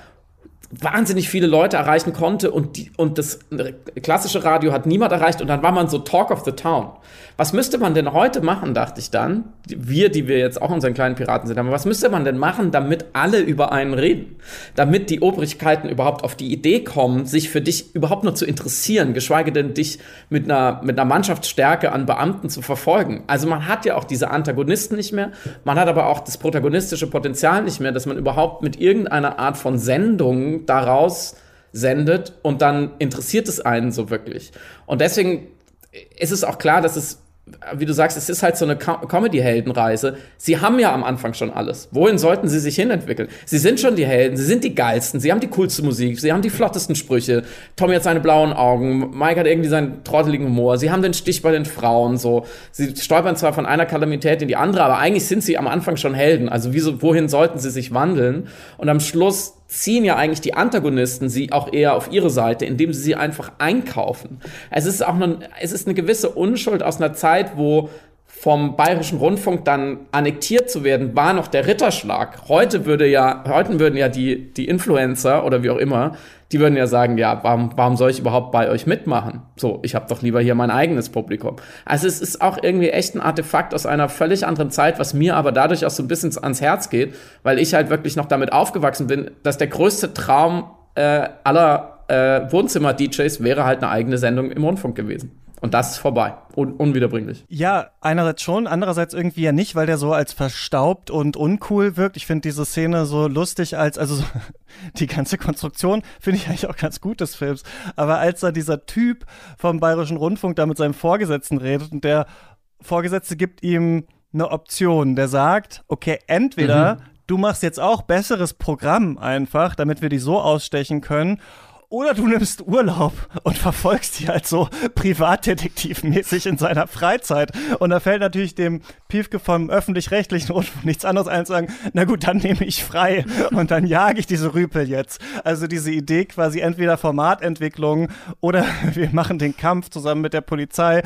wahnsinnig viele Leute erreichen konnte und, die, und das klassische Radio hat niemand erreicht und dann war man so Talk of the Town. Was müsste man denn heute machen, dachte ich dann, wir, die wir jetzt auch unseren kleinen Piraten sind, aber was müsste man denn machen, damit alle über einen reden? Damit die Obrigkeiten überhaupt auf die Idee kommen, sich für dich überhaupt nur zu interessieren, geschweige denn dich mit einer, mit einer Mannschaftsstärke an Beamten zu verfolgen. Also man hat ja auch diese Antagonisten nicht mehr, man hat aber auch das protagonistische Potenzial nicht mehr, dass man überhaupt mit irgendeiner Art von Sendung daraus sendet und dann interessiert es einen so wirklich. Und deswegen ist es auch klar, dass es, wie du sagst, es ist halt so eine Co- Comedy-Heldenreise. Sie haben ja am Anfang schon alles. Wohin sollten sie sich hinentwickeln? Sie sind schon die Helden, sie sind die geilsten, sie haben die coolste Musik, sie haben die flottesten Sprüche. Tommy hat seine blauen Augen, Mike hat irgendwie seinen trotteligen Humor, sie haben den Stich bei den Frauen, so. Sie stolpern zwar von einer Kalamität in die andere, aber eigentlich sind sie am Anfang schon Helden. Also wieso, wohin sollten sie sich wandeln? Und am Schluss ziehen ja eigentlich die Antagonisten sie auch eher auf ihre Seite, indem sie sie einfach einkaufen. Es ist auch eine, es ist eine gewisse Unschuld aus einer Zeit, wo vom Bayerischen Rundfunk dann annektiert zu werden, war noch der Ritterschlag. Heute würde ja, heute würden ja die, die Influencer oder wie auch immer, die würden ja sagen, ja, warum, warum soll ich überhaupt bei euch mitmachen? So, ich habe doch lieber hier mein eigenes Publikum. Also es ist auch irgendwie echt ein Artefakt aus einer völlig anderen Zeit, was mir aber dadurch auch so ein bisschen ans Herz geht, weil ich halt wirklich noch damit aufgewachsen bin, dass der größte Traum äh, aller äh, Wohnzimmer-DJs wäre halt eine eigene Sendung im Rundfunk gewesen. Und das ist vorbei. Un unwiederbringlich. Ja, einerseits schon, andererseits irgendwie ja nicht, weil der so als verstaubt und uncool wirkt. Ich finde diese Szene so lustig als, also so, die ganze Konstruktion finde ich eigentlich auch ganz gut des Films. Aber als da dieser Typ vom Bayerischen Rundfunk da mit seinem Vorgesetzten redet und der Vorgesetzte gibt ihm eine Option, der sagt, okay, entweder mhm. du machst jetzt auch besseres Programm einfach, damit wir die so ausstechen können oder du nimmst Urlaub und verfolgst die halt so privatdetektivmäßig in seiner Freizeit. Und da fällt natürlich dem Piefke vom öffentlich-rechtlichen Rundfunk nichts anderes ein, zu sagen, na gut, dann nehme ich frei und dann jage ich diese Rüpel jetzt. Also diese Idee quasi entweder Formatentwicklung oder wir machen den Kampf zusammen mit der Polizei.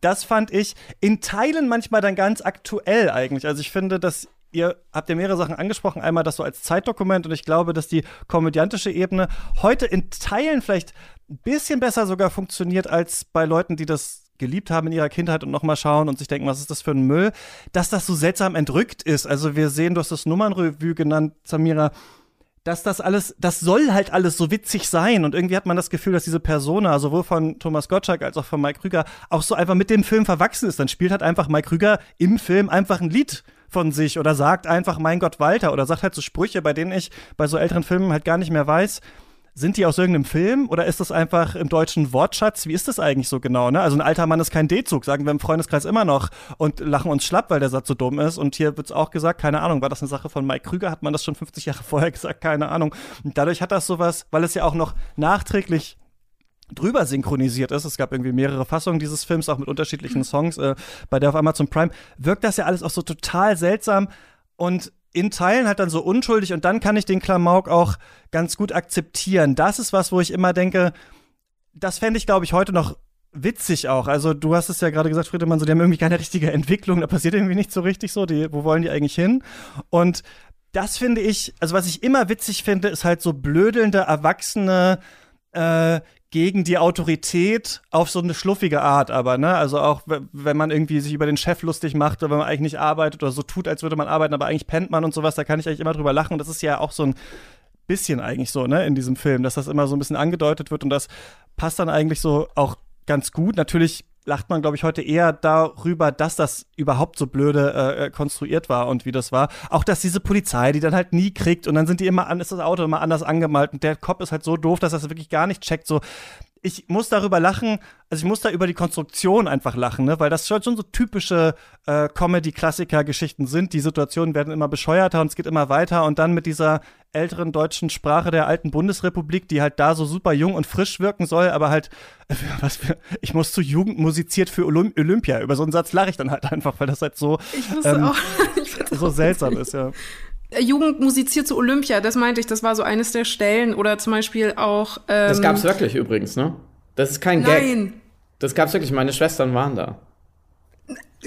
Das fand ich in Teilen manchmal dann ganz aktuell eigentlich. Also ich finde, dass ihr habt ja mehrere Sachen angesprochen. Einmal das so als Zeitdokument und ich glaube, dass die komödiantische Ebene heute in Teilen vielleicht ein bisschen besser sogar funktioniert als bei Leuten, die das geliebt haben in ihrer Kindheit und nochmal schauen und sich denken, was ist das für ein Müll, dass das so seltsam entrückt ist. Also wir sehen, du hast das Nummernrevue genannt, Samira, dass das alles, das soll halt alles so witzig sein. Und irgendwie hat man das Gefühl, dass diese Persona, sowohl von Thomas Gottschalk als auch von Mike Krüger, auch so einfach mit dem Film verwachsen ist. Dann spielt halt einfach Mike Krüger im Film einfach ein Lied von sich oder sagt einfach, mein Gott, Walter, oder sagt halt so Sprüche, bei denen ich bei so älteren Filmen halt gar nicht mehr weiß, sind die aus irgendeinem Film oder ist das einfach im deutschen Wortschatz? Wie ist das eigentlich so genau? Ne? Also ein alter Mann ist kein D-Zug, sagen wir im Freundeskreis immer noch und lachen uns schlapp, weil der Satz so dumm ist. Und hier wird es auch gesagt, keine Ahnung, war das eine Sache von Mike Krüger? Hat man das schon 50 Jahre vorher gesagt? Keine Ahnung. Und dadurch hat das sowas, weil es ja auch noch nachträglich drüber synchronisiert ist. Es gab irgendwie mehrere Fassungen dieses Films, auch mit unterschiedlichen Songs. Äh, bei der auf Amazon Prime wirkt das ja alles auch so total seltsam und in Teilen halt dann so unschuldig und dann kann ich den Klamauk auch ganz gut akzeptieren. Das ist was, wo ich immer denke, das fände ich, glaube ich, heute noch witzig auch. Also du hast es ja gerade gesagt, Friedemann, so die haben irgendwie keine richtige Entwicklung, da passiert irgendwie nicht so richtig so, die, wo wollen die eigentlich hin? Und das finde ich, also was ich immer witzig finde, ist halt so blödelnde, erwachsene äh, gegen die Autorität auf so eine schluffige Art, aber, ne? Also auch, wenn man irgendwie sich über den Chef lustig macht oder wenn man eigentlich nicht arbeitet oder so tut, als würde man arbeiten, aber eigentlich pennt man und sowas, da kann ich eigentlich immer drüber lachen. Und das ist ja auch so ein bisschen eigentlich so, ne, in diesem Film, dass das immer so ein bisschen angedeutet wird und das passt dann eigentlich so auch ganz gut. Natürlich lacht man, glaube ich, heute eher darüber, dass das überhaupt so blöde äh, konstruiert war und wie das war. Auch, dass diese Polizei, die dann halt nie kriegt und dann sind die immer an, ist das Auto immer anders angemalt und der Kopf ist halt so doof, dass er das wirklich gar nicht checkt. So, ich muss darüber lachen, also ich muss da über die Konstruktion einfach lachen, ne? weil das schon so typische äh, Comedy-Klassiker-Geschichten sind. Die Situationen werden immer bescheuerter und es geht immer weiter und dann mit dieser älteren deutschen Sprache der alten Bundesrepublik, die halt da so super jung und frisch wirken soll, aber halt, äh, was für, ich muss zu Jugend musiziert für Olymp Olympia. Über so einen Satz lache ich dann halt einfach, weil das halt so, ähm, so seltsam ist, ja. Jugend musiziert zu Olympia, das meinte ich, das war so eines der Stellen. Oder zum Beispiel auch. Ähm, das gab's wirklich übrigens, ne? Das ist kein Gag. Nein. Das gab's wirklich, meine Schwestern waren da.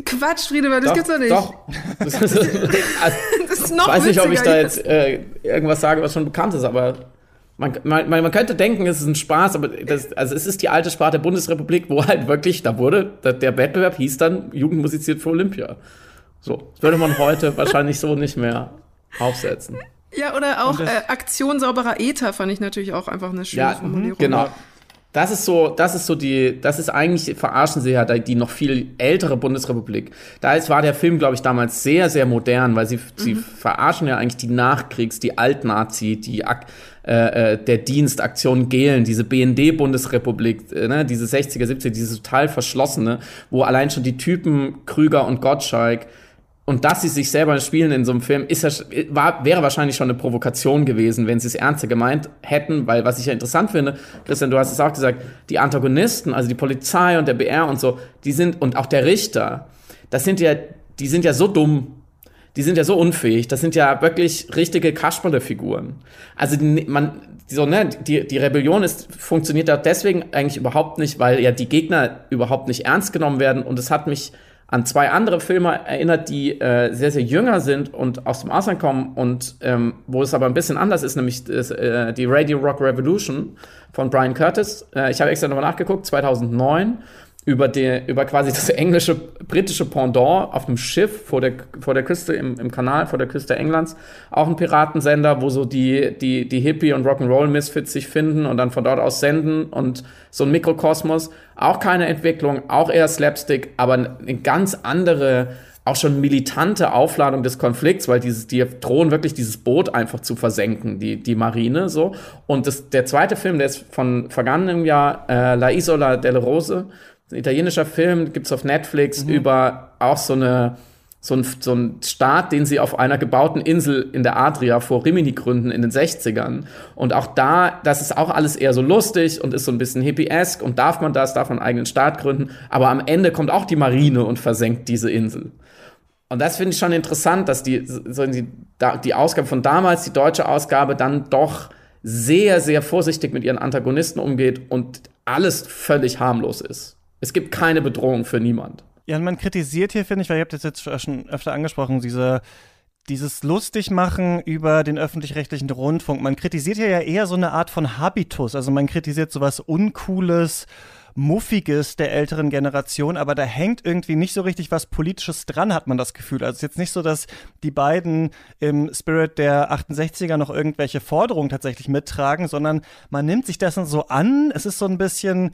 Quatsch, Friedemann, das doch, gibt's doch nicht. Doch. Das ist, also, das ist noch Ich weiß nicht, ob ich da jetzt äh, irgendwas sage, was schon bekannt ist, aber man, man, man könnte denken, es ist ein Spaß, aber das, also es ist die alte Sprache der Bundesrepublik, wo halt wirklich, da wurde, der Wettbewerb hieß dann Jugend musiziert für Olympia. So, das würde man heute wahrscheinlich so nicht mehr aufsetzen. Ja, oder auch äh, Aktion sauberer Ether fand ich natürlich auch einfach eine schöne ja, Formulierung. Genau. Das ist so, das ist so die, das ist eigentlich, verarschen sie ja die noch viel ältere Bundesrepublik. Da ist, war der Film, glaube ich, damals sehr, sehr modern, weil sie, mhm. sie verarschen ja eigentlich die Nachkriegs-, die Altnazi, die, äh, äh, der Dienst, Aktion Gehlen, diese BND-Bundesrepublik, äh, ne, diese 60er, 70er, diese total verschlossene, wo allein schon die Typen Krüger und Gottschalk und dass sie sich selber spielen in so einem Film, ist ja, war, wäre wahrscheinlich schon eine Provokation gewesen, wenn sie es ernster gemeint hätten, weil was ich ja interessant finde, Christian, du hast es auch gesagt, die Antagonisten, also die Polizei und der BR und so, die sind, und auch der Richter, das sind ja, die sind ja so dumm, die sind ja so unfähig, das sind ja wirklich richtige Kasperle-Figuren. Also die, man, so, ne, die, die Rebellion ist, funktioniert ja deswegen eigentlich überhaupt nicht, weil ja die Gegner überhaupt nicht ernst genommen werden und es hat mich an zwei andere Filme erinnert, die äh, sehr, sehr jünger sind und aus dem Ausland kommen und ähm, wo es aber ein bisschen anders ist, nämlich das, äh, die Radio Rock Revolution von Brian Curtis. Äh, ich habe extra nochmal nachgeguckt, 2009 über, die, über quasi das englische, britische Pendant auf dem Schiff vor der, vor der Küste, im, im Kanal, vor der Küste Englands. Auch ein Piratensender, wo so die, die, die Hippie- und Rock'n'Roll-Misfits sich finden und dann von dort aus senden und so ein Mikrokosmos. Auch keine Entwicklung, auch eher Slapstick, aber eine ganz andere, auch schon militante Aufladung des Konflikts, weil dieses, die drohen wirklich dieses Boot einfach zu versenken, die, die Marine, so. Und das, der zweite Film, der ist von vergangenem Jahr, äh, La Isola delle Rose, ein italienischer Film, gibt's auf Netflix, mhm. über auch so eine so ein, so ein Staat, den sie auf einer gebauten Insel in der Adria vor Rimini gründen in den 60ern. Und auch da, das ist auch alles eher so lustig und ist so ein bisschen hippie-esque und darf man das, darf man einen eigenen Staat gründen. Aber am Ende kommt auch die Marine und versenkt diese Insel. Und das finde ich schon interessant, dass die, so die, die Ausgabe von damals, die deutsche Ausgabe, dann doch sehr, sehr vorsichtig mit ihren Antagonisten umgeht und alles völlig harmlos ist. Es gibt keine Bedrohung für niemand. Ja, und man kritisiert hier, finde ich, weil ihr habt das jetzt schon öfter angesprochen, diese dieses Lustigmachen über den öffentlich-rechtlichen Rundfunk. Man kritisiert hier ja eher so eine Art von Habitus. Also man kritisiert sowas Uncooles, Muffiges der älteren Generation, aber da hängt irgendwie nicht so richtig was Politisches dran, hat man das Gefühl. Also es ist jetzt nicht so, dass die beiden im Spirit der 68er noch irgendwelche Forderungen tatsächlich mittragen, sondern man nimmt sich das so an. Es ist so ein bisschen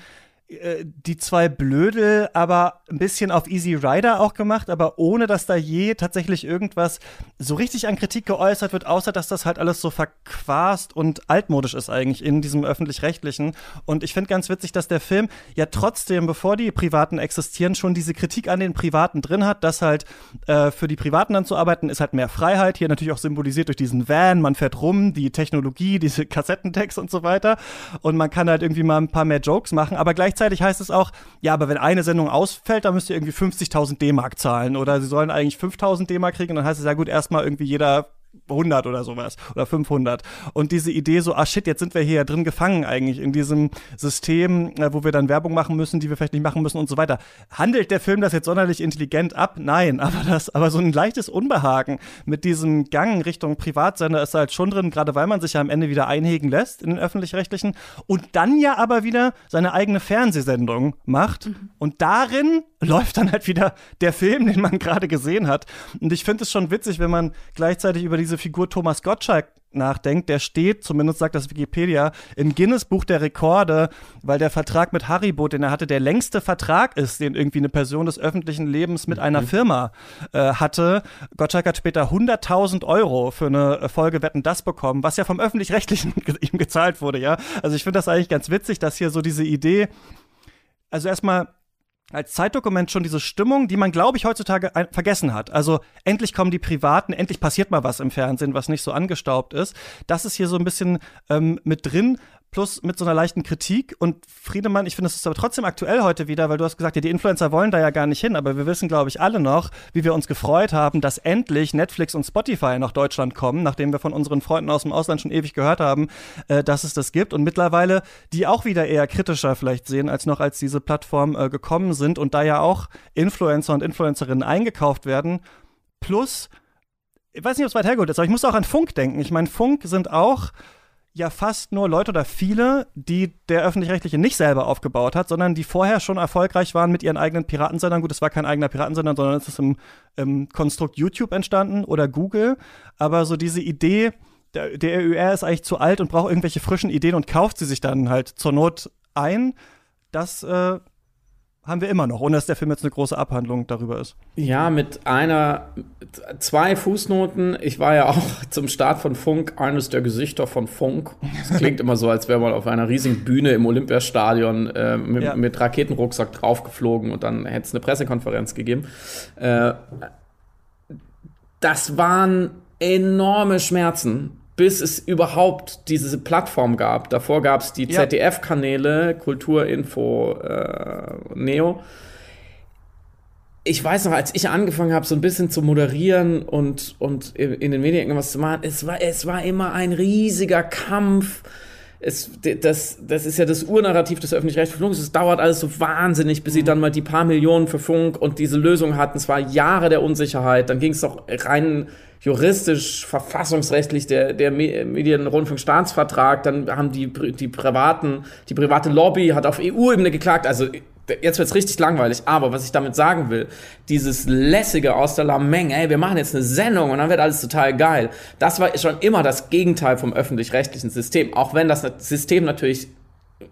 äh, die zwei Blödel, aber ein bisschen auf Easy Rider auch gemacht, aber ohne dass da je tatsächlich irgendwas so richtig an Kritik geäußert wird, außer dass das halt alles so verquast und altmodisch ist eigentlich in diesem öffentlich-rechtlichen. Und ich finde ganz witzig, dass der Film ja trotzdem, bevor die Privaten existieren, schon diese Kritik an den Privaten drin hat, dass halt äh, für die Privaten dann zu arbeiten, ist halt mehr Freiheit. Hier natürlich auch symbolisiert durch diesen Van, man fährt rum, die Technologie, diese Kassettentext und so weiter. Und man kann halt irgendwie mal ein paar mehr Jokes machen, aber gleichzeitig gleichzeitig heißt es auch, ja, aber wenn eine Sendung ausfällt, dann müsst ihr irgendwie 50.000 D-Mark zahlen oder sie sollen eigentlich 5.000 D-Mark kriegen. Und dann heißt es ja gut, erstmal irgendwie jeder 100 oder sowas oder 500. Und diese Idee so, ah shit, jetzt sind wir hier drin gefangen eigentlich in diesem System, äh, wo wir dann Werbung machen müssen, die wir vielleicht nicht machen müssen und so weiter. Handelt der Film das jetzt sonderlich intelligent ab? Nein, aber das, aber so ein leichtes Unbehagen mit diesem Gang Richtung Privatsender ist halt schon drin, gerade weil man sich ja am Ende wieder einhegen lässt in den öffentlich-rechtlichen und dann ja aber wieder seine eigene Fernsehsendung macht mhm. und darin läuft dann halt wieder der Film, den man gerade gesehen hat. Und ich finde es schon witzig, wenn man gleichzeitig über diese Figur Thomas Gottschalk nachdenkt, der steht, zumindest sagt das Wikipedia, im Guinness Buch der Rekorde, weil der Vertrag mit Haribo, den er hatte, der längste Vertrag ist, den irgendwie eine Person des öffentlichen Lebens mit einer mhm. Firma äh, hatte. Gottschalk hat später 100.000 Euro für eine Folge Wetten das bekommen, was ja vom öffentlich-rechtlichen ihm gezahlt wurde, ja. Also ich finde das eigentlich ganz witzig, dass hier so diese Idee, also erstmal als Zeitdokument schon diese Stimmung, die man, glaube ich, heutzutage vergessen hat. Also endlich kommen die Privaten, endlich passiert mal was im Fernsehen, was nicht so angestaubt ist. Das ist hier so ein bisschen ähm, mit drin, plus mit so einer leichten Kritik. Und Friedemann, ich finde, es ist aber trotzdem aktuell heute wieder, weil du hast gesagt, ja, die Influencer wollen da ja gar nicht hin, aber wir wissen, glaube ich, alle noch, wie wir uns gefreut haben, dass endlich Netflix und Spotify nach Deutschland kommen, nachdem wir von unseren Freunden aus dem Ausland schon ewig gehört haben, äh, dass es das gibt und mittlerweile die auch wieder eher kritischer vielleicht sehen, als noch als diese Plattform äh, gekommen sind und da ja auch Influencer und Influencerinnen eingekauft werden. Plus, ich weiß nicht, ob es weit hergeholt ist, aber ich muss auch an Funk denken. Ich meine, Funk sind auch ja fast nur Leute oder viele, die der öffentlich-rechtliche nicht selber aufgebaut hat, sondern die vorher schon erfolgreich waren mit ihren eigenen Piratensendern. Gut, es war kein eigener Piratensender, sondern es ist im, im Konstrukt YouTube entstanden oder Google. Aber so diese Idee, der, der EUR ist eigentlich zu alt und braucht irgendwelche frischen Ideen und kauft sie sich dann halt zur Not ein. Das äh, haben wir immer noch, ohne dass der Film jetzt eine große Abhandlung darüber ist. Ja, mit einer, zwei Fußnoten. Ich war ja auch zum Start von Funk eines der Gesichter von Funk. Das klingt immer so, als wäre man auf einer riesigen Bühne im Olympiastadion äh, mit, ja. mit, Raketenrucksack draufgeflogen und dann hätte es eine Pressekonferenz gegeben. Äh, das waren enorme Schmerzen bis es überhaupt diese Plattform gab. Davor gab es die ja. ZDF-Kanäle, Kulturinfo, äh, Neo. Ich weiß noch, als ich angefangen habe, so ein bisschen zu moderieren und, und in, in den Medien irgendwas zu machen, es war, es war immer ein riesiger Kampf es, das, das ist ja das Urnarrativ des öffentlich-rechtlichen Funks. Es dauert alles so wahnsinnig, bis sie dann mal die paar Millionen für Funk und diese Lösung hatten. Es war Jahre der Unsicherheit. Dann ging es doch rein juristisch, verfassungsrechtlich der, der Medienrundfunkstaatsvertrag. Dann haben die, die privaten, die private Lobby hat auf EU-Ebene geklagt. Also jetzt wird's richtig langweilig, aber was ich damit sagen will, dieses lässige aus der Lameng, ey, wir machen jetzt eine Sendung und dann wird alles total geil. Das war schon immer das Gegenteil vom öffentlich-rechtlichen System, auch wenn das System natürlich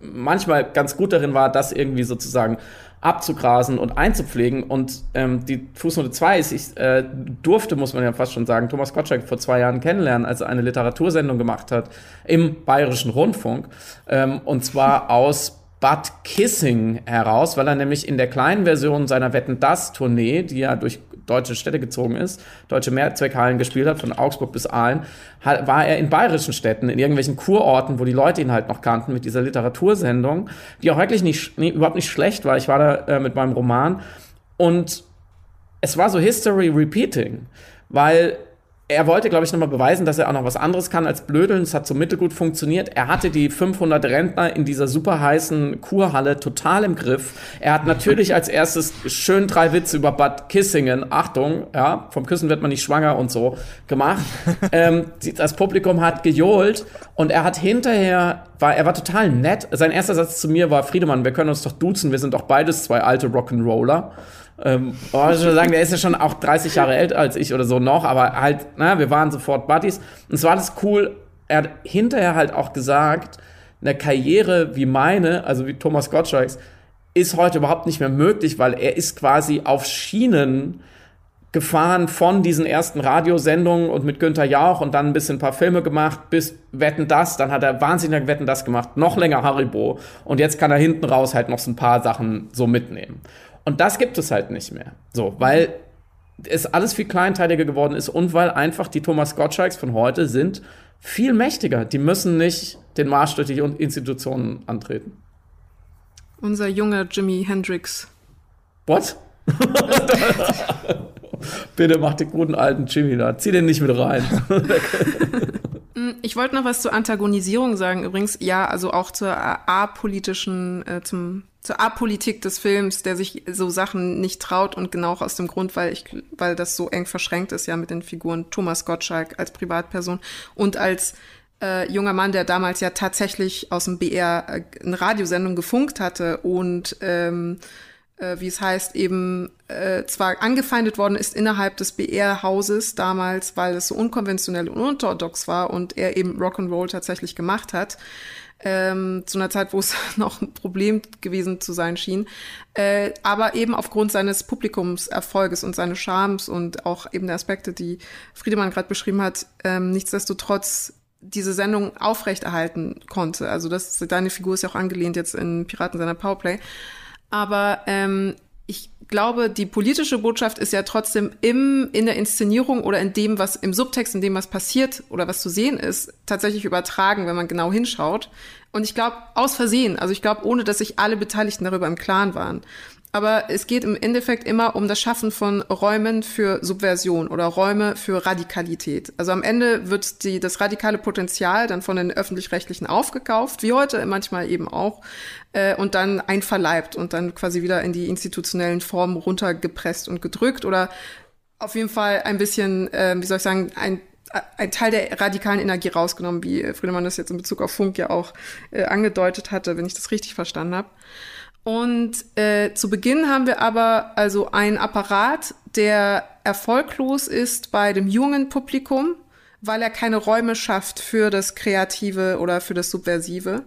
manchmal ganz gut darin war, das irgendwie sozusagen abzugrasen und einzupflegen. Und ähm, die Fußnote 2 ist, ich äh, durfte, muss man ja fast schon sagen, Thomas Gottschalk vor zwei Jahren kennenlernen, als er eine Literatursendung gemacht hat im Bayerischen Rundfunk. Ähm, und zwar aus Bud Kissing heraus, weil er nämlich in der kleinen Version seiner Wetten das Tournee, die ja durch deutsche Städte gezogen ist, deutsche Mehrzweckhallen gespielt hat, von Augsburg bis Aalen, war er in bayerischen Städten, in irgendwelchen Kurorten, wo die Leute ihn halt noch kannten mit dieser Literatursendung, die auch wirklich nicht, nee, überhaupt nicht schlecht war. Ich war da äh, mit meinem Roman und es war so History Repeating, weil er wollte, glaube ich, nochmal beweisen, dass er auch noch was anderes kann als Blödeln. Es hat so mittelgut funktioniert. Er hatte die 500 Rentner in dieser super heißen Kurhalle total im Griff. Er hat natürlich als erstes schön drei Witze über Bad Kissingen, Achtung, ja, vom Küssen wird man nicht schwanger und so, gemacht. ähm, das Publikum hat gejohlt und er hat hinterher, war, er war total nett. Sein erster Satz zu mir war, Friedemann, wir können uns doch duzen, wir sind doch beides zwei alte Rock'n'Roller. Ähm, oh, ich würde sagen, der ist ja schon auch 30 Jahre älter als ich oder so noch, aber halt, na, wir waren sofort Buddies. Und es war alles cool. Er hat hinterher halt auch gesagt, eine Karriere wie meine, also wie Thomas Gottschalks, ist heute überhaupt nicht mehr möglich, weil er ist quasi auf Schienen gefahren von diesen ersten Radiosendungen und mit Günther Jauch und dann ein bisschen ein paar Filme gemacht, bis Wetten das, dann hat er wahnsinnig Wetten das gemacht, noch länger Haribo und jetzt kann er hinten raus halt noch so ein paar Sachen so mitnehmen. Und das gibt es halt nicht mehr. So, weil es alles viel kleinteiliger geworden ist und weil einfach die Thomas Gottschalks von heute sind viel mächtiger. Die müssen nicht den Marsch durch die Institutionen antreten. Unser junger Jimi Hendrix. What? Bitte mach den guten alten Jimmy da. Zieh den nicht mit rein. ich wollte noch was zur Antagonisierung sagen. Übrigens, ja, also auch zur apolitischen, äh, zum zur Apolitik des Films, der sich so Sachen nicht traut und genau aus dem Grund, weil ich, weil das so eng verschränkt ist ja mit den Figuren Thomas Gottschalk als Privatperson und als äh, junger Mann, der damals ja tatsächlich aus dem BR äh, eine Radiosendung gefunkt hatte und ähm, äh, wie es heißt, eben äh, zwar angefeindet worden ist innerhalb des BR-Hauses damals, weil es so unkonventionell und unorthodox war und er eben Rock'n'Roll tatsächlich gemacht hat ähm, zu einer Zeit, wo es noch ein Problem gewesen zu sein schien. Äh, aber eben aufgrund seines Publikumserfolges und seines Charmes und auch eben der Aspekte, die Friedemann gerade beschrieben hat, ähm, nichtsdestotrotz diese Sendung aufrechterhalten konnte. Also das, deine Figur ist ja auch angelehnt jetzt in Piraten seiner Powerplay. Aber ähm, ich glaube, die politische Botschaft ist ja trotzdem im, in der Inszenierung oder in dem, was im Subtext, in dem, was passiert oder was zu sehen ist, tatsächlich übertragen, wenn man genau hinschaut. Und ich glaube, aus Versehen, also ich glaube, ohne dass sich alle Beteiligten darüber im Klaren waren. Aber es geht im Endeffekt immer um das Schaffen von Räumen für Subversion oder Räume für Radikalität. Also am Ende wird die, das radikale Potenzial dann von den öffentlich-rechtlichen aufgekauft, wie heute manchmal eben auch, äh, und dann einverleibt und dann quasi wieder in die institutionellen Formen runtergepresst und gedrückt oder auf jeden Fall ein bisschen, äh, wie soll ich sagen, ein ein Teil der radikalen Energie rausgenommen, wie Friedemann das jetzt in Bezug auf Funk ja auch äh, angedeutet hatte, wenn ich das richtig verstanden habe. Und äh, zu Beginn haben wir aber also einen Apparat, der erfolglos ist bei dem jungen Publikum, weil er keine Räume schafft für das Kreative oder für das Subversive.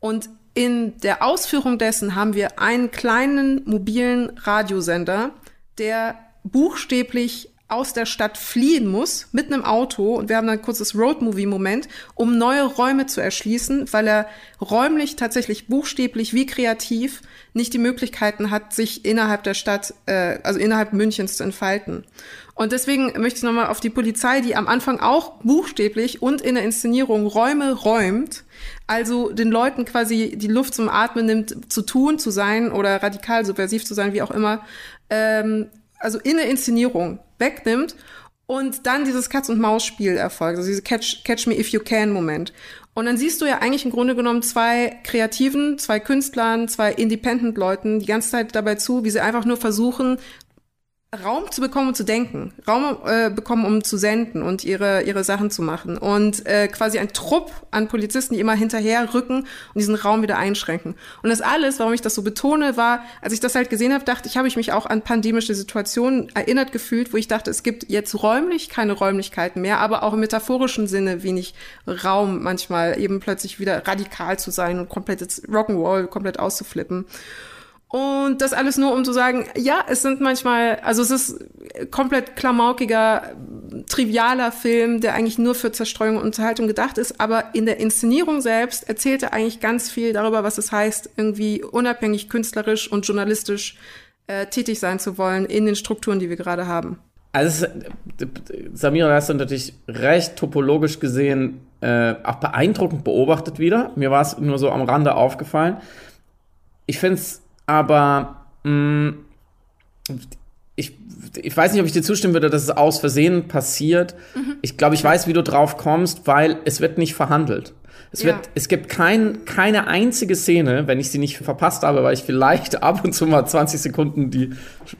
Und in der Ausführung dessen haben wir einen kleinen mobilen Radiosender, der buchstäblich aus der Stadt fliehen muss mit einem Auto und wir haben dann ein kurzes Roadmovie-Moment, um neue Räume zu erschließen, weil er räumlich tatsächlich buchstäblich wie kreativ nicht die Möglichkeiten hat, sich innerhalb der Stadt, äh, also innerhalb Münchens zu entfalten. Und deswegen möchte ich nochmal auf die Polizei, die am Anfang auch buchstäblich und in der Inszenierung Räume räumt, also den Leuten quasi die Luft zum Atmen nimmt, zu tun zu sein oder radikal subversiv zu sein, wie auch immer, ähm, also in der Inszenierung wegnimmt Und dann dieses Katz-und-Maus-Spiel erfolgt, also diese Catch, Catch Me If You Can Moment. Und dann siehst du ja eigentlich im Grunde genommen zwei Kreativen, zwei Künstlern, zwei Independent-Leuten die ganze Zeit dabei zu, wie sie einfach nur versuchen, Raum zu bekommen, um zu denken, Raum äh, bekommen, um zu senden und ihre, ihre Sachen zu machen. Und äh, quasi ein Trupp an Polizisten, die immer hinterher rücken und diesen Raum wieder einschränken. Und das alles, warum ich das so betone, war, als ich das halt gesehen habe, dachte ich, habe ich mich auch an pandemische Situationen erinnert gefühlt, wo ich dachte, es gibt jetzt räumlich keine Räumlichkeiten mehr, aber auch im metaphorischen Sinne wenig Raum, manchmal eben plötzlich wieder radikal zu sein und komplett Rock'n'Roll komplett auszuflippen. Und das alles nur, um zu sagen, ja, es sind manchmal, also es ist komplett klamaukiger, trivialer Film, der eigentlich nur für Zerstreuung und Unterhaltung gedacht ist, aber in der Inszenierung selbst erzählt er eigentlich ganz viel darüber, was es heißt, irgendwie unabhängig künstlerisch und journalistisch äh, tätig sein zu wollen in den Strukturen, die wir gerade haben. Also, Samira, hast du natürlich recht topologisch gesehen äh, auch beeindruckend beobachtet wieder. Mir war es nur so am Rande aufgefallen. Ich finde es aber mh, mm, ich, ich weiß nicht, ob ich dir zustimmen würde, dass es aus Versehen passiert. Mhm. Ich glaube, ich weiß, wie du drauf kommst, weil es wird nicht verhandelt. Es, ja. wird, es gibt kein, keine einzige Szene, wenn ich sie nicht verpasst habe, weil ich vielleicht ab und zu mal 20 Sekunden die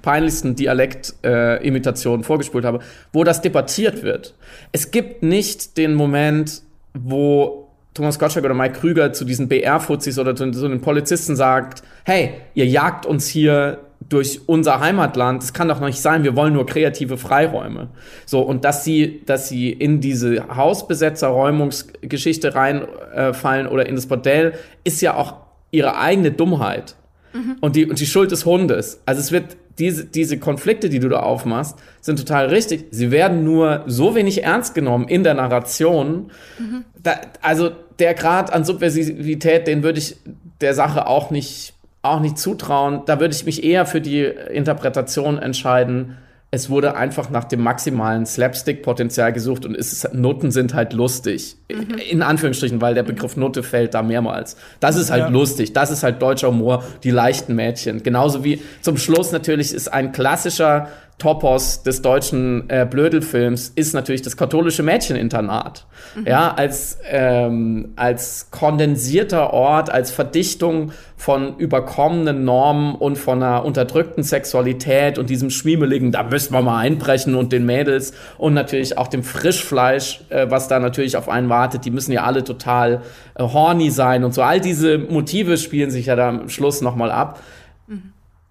peinlichsten Dialekt-Imitationen äh, vorgespult habe, wo das debattiert wird. Es gibt nicht den Moment, wo Thomas Gottschalk oder Mike Krüger zu diesen BR-Fuzis oder zu, zu den Polizisten sagt, hey, ihr jagt uns hier durch unser Heimatland, das kann doch nicht sein, wir wollen nur kreative Freiräume. So, und dass sie, dass sie in diese Hausbesetzer-Räumungsgeschichte reinfallen äh, oder in das Bordell, ist ja auch ihre eigene Dummheit. Mhm. Und, die, und die Schuld des Hundes. Also es wird, diese, diese Konflikte, die du da aufmachst, sind total richtig. Sie werden nur so wenig ernst genommen in der Narration. Mhm. Da, also der Grad an Subversivität, den würde ich der Sache auch nicht, auch nicht zutrauen. Da würde ich mich eher für die Interpretation entscheiden. Es wurde einfach nach dem maximalen Slapstick-Potenzial gesucht und ist, Noten sind halt lustig. Mhm. In Anführungsstrichen, weil der Begriff Note fällt da mehrmals. Das ist halt ja. lustig. Das ist halt deutscher Humor, die leichten Mädchen. Genauso wie zum Schluss natürlich ist ein klassischer Topos des deutschen äh, Blödelfilms ist natürlich das katholische Mädcheninternat. Mhm. Ja, als, ähm, als kondensierter Ort, als Verdichtung von überkommenen Normen und von einer unterdrückten Sexualität und diesem Schwiemeligen, da müssen wir mal einbrechen und den Mädels und natürlich auch dem Frischfleisch, äh, was da natürlich auf einen wartet, die müssen ja alle total äh, horny sein und so. All diese Motive spielen sich ja da am Schluss nochmal ab.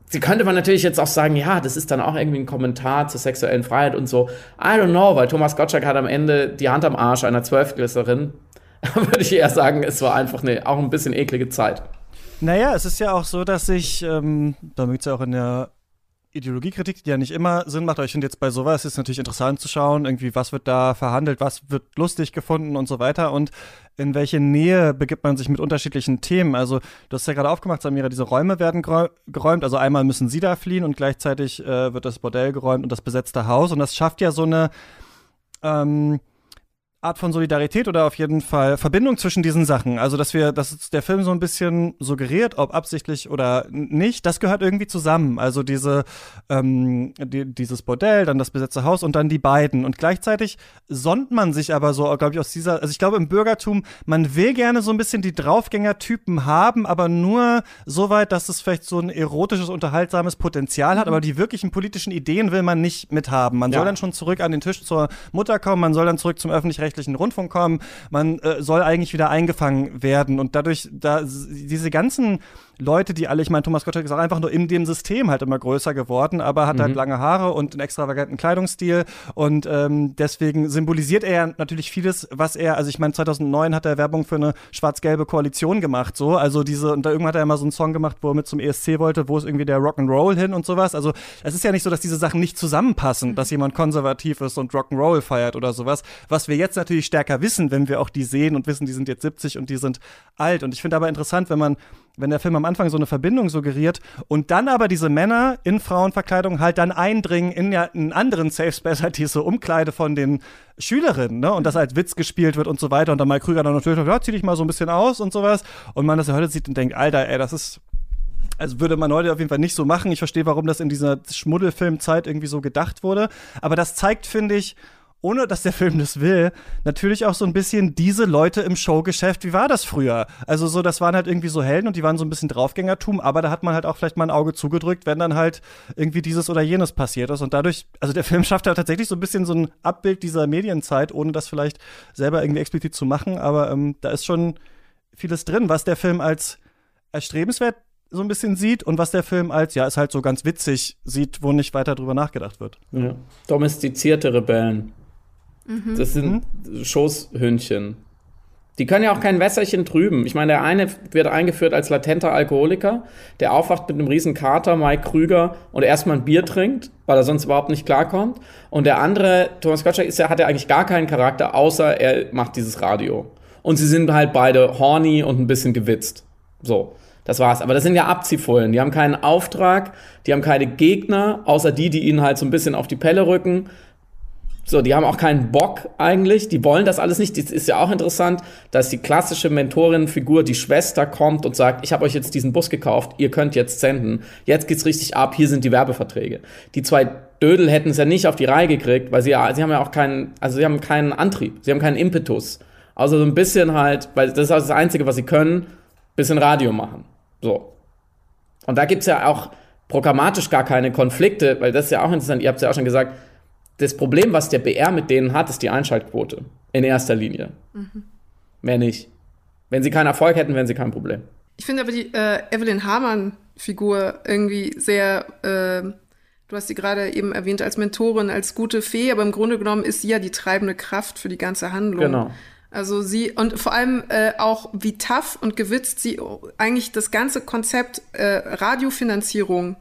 Sie könnte man natürlich jetzt auch sagen, ja, das ist dann auch irgendwie ein Kommentar zur sexuellen Freiheit und so. I don't know, weil Thomas Gottschalk hat am Ende die Hand am Arsch einer Zwölfklässlerin. Würde ich eher sagen, es war einfach eine, auch ein bisschen eklige Zeit. Naja, es ist ja auch so, dass ich, ähm, da mögt es ja auch in der Ideologiekritik, die ja nicht immer Sinn macht, aber ich finde jetzt bei sowas ist natürlich interessant zu schauen, irgendwie, was wird da verhandelt, was wird lustig gefunden und so weiter und in welche Nähe begibt man sich mit unterschiedlichen Themen. Also, du hast ja gerade aufgemacht, Samira, diese Räume werden geräumt, also einmal müssen sie da fliehen und gleichzeitig äh, wird das Bordell geräumt und das besetzte Haus und das schafft ja so eine, ähm, Art von Solidarität oder auf jeden Fall Verbindung zwischen diesen Sachen. Also, dass wir, dass der Film so ein bisschen suggeriert, ob absichtlich oder nicht, das gehört irgendwie zusammen. Also diese, ähm, die, dieses Bordell, dann das besetzte Haus und dann die beiden. Und gleichzeitig sonnt man sich aber so, glaube ich, aus dieser, also ich glaube im Bürgertum, man will gerne so ein bisschen die Draufgänger-Typen haben, aber nur so weit, dass es vielleicht so ein erotisches, unterhaltsames Potenzial hat, mhm. aber die wirklichen politischen Ideen will man nicht mithaben. Man ja. soll dann schon zurück an den Tisch zur Mutter kommen, man soll dann zurück zum öffentlich-rechtlichen öffentlich-rechtlichen Rundfunk kommen. Man äh, soll eigentlich wieder eingefangen werden. Und dadurch, da diese ganzen Leute, die alle, ich meine, Thomas Gottschalk ist auch einfach nur in dem System halt immer größer geworden, aber hat halt mhm. halt lange Haare und einen extravaganten Kleidungsstil und ähm, deswegen symbolisiert er natürlich vieles, was er, also ich meine, 2009 hat er Werbung für eine schwarz-gelbe Koalition gemacht, so, also diese, und da irgendwann hat er immer so einen Song gemacht, wo er mit zum ESC wollte, wo ist irgendwie der Rock'n'Roll hin und sowas, also es ist ja nicht so, dass diese Sachen nicht zusammenpassen, mhm. dass jemand konservativ ist und Rock'n'Roll feiert oder sowas, was wir jetzt natürlich stärker wissen, wenn wir auch die sehen und wissen, die sind jetzt 70 und die sind alt und ich finde aber interessant, wenn man wenn der Film am Anfang so eine Verbindung suggeriert und dann aber diese Männer in Frauenverkleidung halt dann eindringen in ja einen anderen Safe Space, halt diese Umkleide von den Schülerinnen, ne? Und das als Witz gespielt wird und so weiter und dann mal Krüger dann natürlich, ja, zieh dich mal so ein bisschen aus und sowas und man das ja heute sieht und denkt, Alter, ey, das ist Also würde man heute auf jeden Fall nicht so machen. Ich verstehe, warum das in dieser Schmuddelfilmzeit irgendwie so gedacht wurde. Aber das zeigt, finde ich, ohne dass der Film das will, natürlich auch so ein bisschen diese Leute im Showgeschäft, wie war das früher? Also so, das waren halt irgendwie so Helden und die waren so ein bisschen Draufgängertum, aber da hat man halt auch vielleicht mal ein Auge zugedrückt, wenn dann halt irgendwie dieses oder jenes passiert ist. Und dadurch, also der Film schafft halt tatsächlich so ein bisschen so ein Abbild dieser Medienzeit, ohne das vielleicht selber irgendwie explizit zu machen, aber ähm, da ist schon vieles drin, was der Film als erstrebenswert so ein bisschen sieht und was der Film als, ja, ist halt so ganz witzig sieht, wo nicht weiter drüber nachgedacht wird. Ja. Domestizierte Rebellen. Mhm. Das sind mhm. Schoßhündchen. Die können ja auch kein Wässerchen trüben. Ich meine, der eine wird eingeführt als latenter Alkoholiker, der aufwacht mit einem riesen Kater, Mike Krüger, und erstmal ein Bier trinkt, weil er sonst überhaupt nicht klarkommt. Und der andere, Thomas Gottschalk, ist ja, hat ja eigentlich gar keinen Charakter, außer er macht dieses Radio. Und sie sind halt beide horny und ein bisschen gewitzt. So. Das war's. Aber das sind ja Abziehfolien. Die haben keinen Auftrag, die haben keine Gegner, außer die, die ihnen halt so ein bisschen auf die Pelle rücken. So, die haben auch keinen Bock eigentlich, die wollen das alles nicht. Das ist ja auch interessant, dass die klassische Mentorin-Figur, die Schwester, kommt und sagt, ich habe euch jetzt diesen Bus gekauft, ihr könnt jetzt senden. Jetzt geht's richtig ab, hier sind die Werbeverträge. Die zwei Dödel hätten es ja nicht auf die Reihe gekriegt, weil sie ja, sie haben ja auch keinen, also sie haben keinen Antrieb, sie haben keinen Impetus. Also so ein bisschen halt, weil das ist das Einzige, was sie können, bisschen Radio machen. So. Und da gibt's ja auch programmatisch gar keine Konflikte, weil das ist ja auch interessant, ihr habt ja auch schon gesagt, das Problem, was der BR mit denen hat, ist die Einschaltquote. In erster Linie. Mhm. Mehr nicht. Wenn sie keinen Erfolg hätten, wären sie kein Problem. Ich finde aber die äh, Evelyn Hamann-Figur irgendwie sehr, äh, du hast sie gerade eben erwähnt als Mentorin, als gute Fee, aber im Grunde genommen ist sie ja die treibende Kraft für die ganze Handlung. Genau. Also sie und vor allem äh, auch wie tough und gewitzt sie eigentlich das ganze Konzept äh, Radiofinanzierung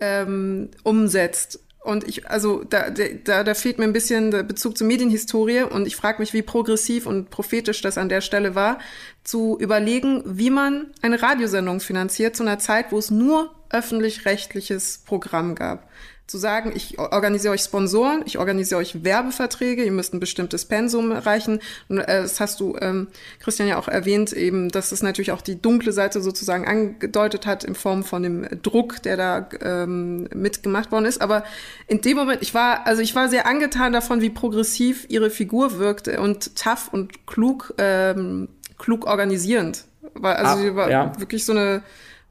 ähm, umsetzt. Und ich, also da, da, da fehlt mir ein bisschen der Bezug zur Medienhistorie. Und ich frage mich, wie progressiv und prophetisch das an der Stelle war, zu überlegen, wie man eine Radiosendung finanziert zu einer Zeit, wo es nur öffentlich-rechtliches Programm gab zu sagen, ich organisiere euch Sponsoren, ich organisiere euch Werbeverträge, ihr müsst ein bestimmtes Pensum erreichen. Und äh, das hast du, ähm, Christian, ja auch erwähnt, eben, dass es natürlich auch die dunkle Seite sozusagen angedeutet hat in Form von dem Druck, der da ähm, mitgemacht worden ist. Aber in dem Moment, ich war, also ich war sehr angetan davon, wie progressiv ihre Figur wirkte und tough und klug, ähm, klug organisierend. War, also ah, sie war ja. wirklich so eine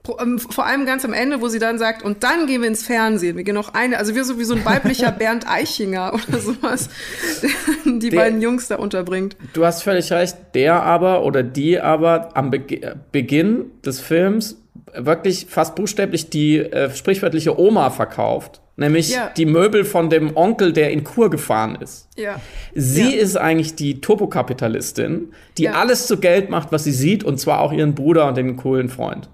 vor allem ganz am Ende, wo sie dann sagt, und dann gehen wir ins Fernsehen. Wir gehen noch eine, also wir so wie so ein weiblicher Bernd Eichinger oder sowas, die der, beiden Jungs da unterbringt. Du hast völlig recht, der aber oder die aber am Be Beginn des Films wirklich fast buchstäblich die äh, sprichwörtliche Oma verkauft. Nämlich ja. die Möbel von dem Onkel, der in Kur gefahren ist. Ja. Sie ja. ist eigentlich die Turbokapitalistin, die alles zu Geld macht, was sie sieht, und zwar auch ihren Bruder und den coolen Freund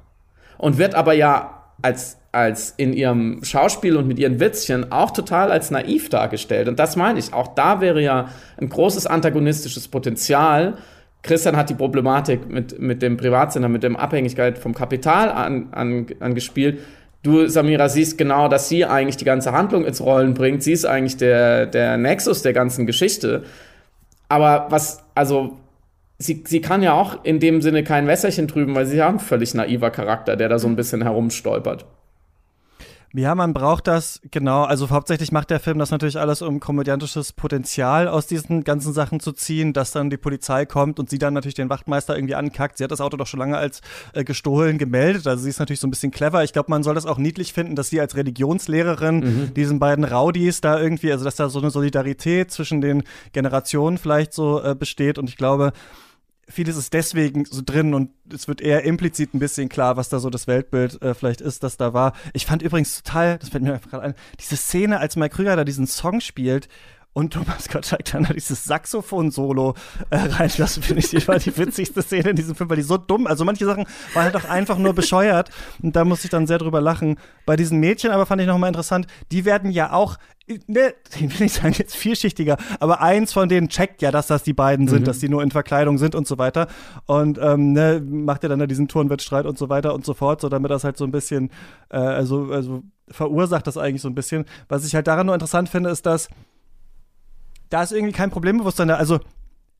und wird aber ja als, als in ihrem Schauspiel und mit ihren Witzchen auch total als naiv dargestellt. Und das meine ich. Auch da wäre ja ein großes antagonistisches Potenzial. Christian hat die Problematik mit, mit dem Privatsender, mit der Abhängigkeit vom Kapital an, an, angespielt. Du, Samira, siehst genau, dass sie eigentlich die ganze Handlung ins Rollen bringt. Sie ist eigentlich der, der Nexus der ganzen Geschichte. Aber was, also, sie, sie kann ja auch in dem Sinne kein Wässerchen trüben, weil sie ja ein völlig naiver Charakter, der da so ein bisschen herumstolpert. Ja, man braucht das, genau. Also hauptsächlich macht der Film das natürlich alles, um komödiantisches Potenzial aus diesen ganzen Sachen zu ziehen, dass dann die Polizei kommt und sie dann natürlich den Wachtmeister irgendwie ankackt. Sie hat das Auto doch schon lange als äh, gestohlen gemeldet. Also sie ist natürlich so ein bisschen clever. Ich glaube, man soll das auch niedlich finden, dass sie als Religionslehrerin mhm. diesen beiden Rowdies da irgendwie, also dass da so eine Solidarität zwischen den Generationen vielleicht so äh, besteht. Und ich glaube, vieles ist deswegen so drin und es wird eher implizit ein bisschen klar, was da so das Weltbild äh, vielleicht ist, das da war. Ich fand übrigens total, das fällt mir einfach gerade ein, diese Szene, als Mike Krüger da diesen Song spielt und Thomas Gottschalk dann dieses Saxophon-Solo äh, reinlassen, finde ich, die war die witzigste Szene in diesem Film, weil die so dumm, also manche Sachen waren halt auch einfach nur bescheuert und da musste ich dann sehr drüber lachen. Bei diesen Mädchen aber fand ich nochmal interessant, die werden ja auch ne, ich will nicht sagen jetzt vielschichtiger, aber eins von denen checkt ja, dass das die beiden sind, mhm. dass die nur in Verkleidung sind und so weiter. Und ähm, ne, macht ja dann da diesen Turnwettstreit und so weiter und so fort, so damit das halt so ein bisschen, äh, also, also verursacht das eigentlich so ein bisschen. Was ich halt daran nur interessant finde, ist, dass da ist irgendwie kein Problembewusstsein da. Also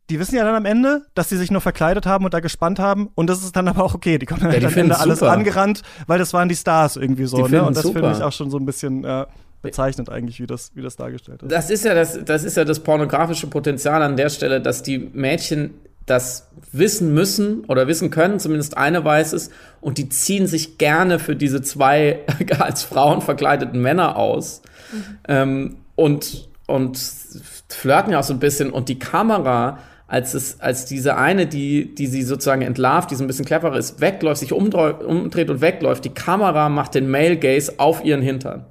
die wissen ja dann am Ende, dass sie sich nur verkleidet haben und da gespannt haben. Und das ist dann aber auch okay. Die kommen dann Ja, die am Ende alles super. angerannt, weil das waren die Stars irgendwie so. Ne? Und das finde ich auch schon so ein bisschen äh, bezeichnet eigentlich, wie das, wie das dargestellt ist. Das ist ja das, das ist ja das pornografische Potenzial an der Stelle, dass die Mädchen das wissen müssen oder wissen können, zumindest eine weiß es, und die ziehen sich gerne für diese zwei als Frauen verkleideten Männer aus ähm, und, und flirten ja auch so ein bisschen und die Kamera als es, als diese eine, die, die sie sozusagen entlarvt, die so ein bisschen cleverer ist, wegläuft, sich umdreht und wegläuft, die Kamera macht den Male Gaze auf ihren Hintern.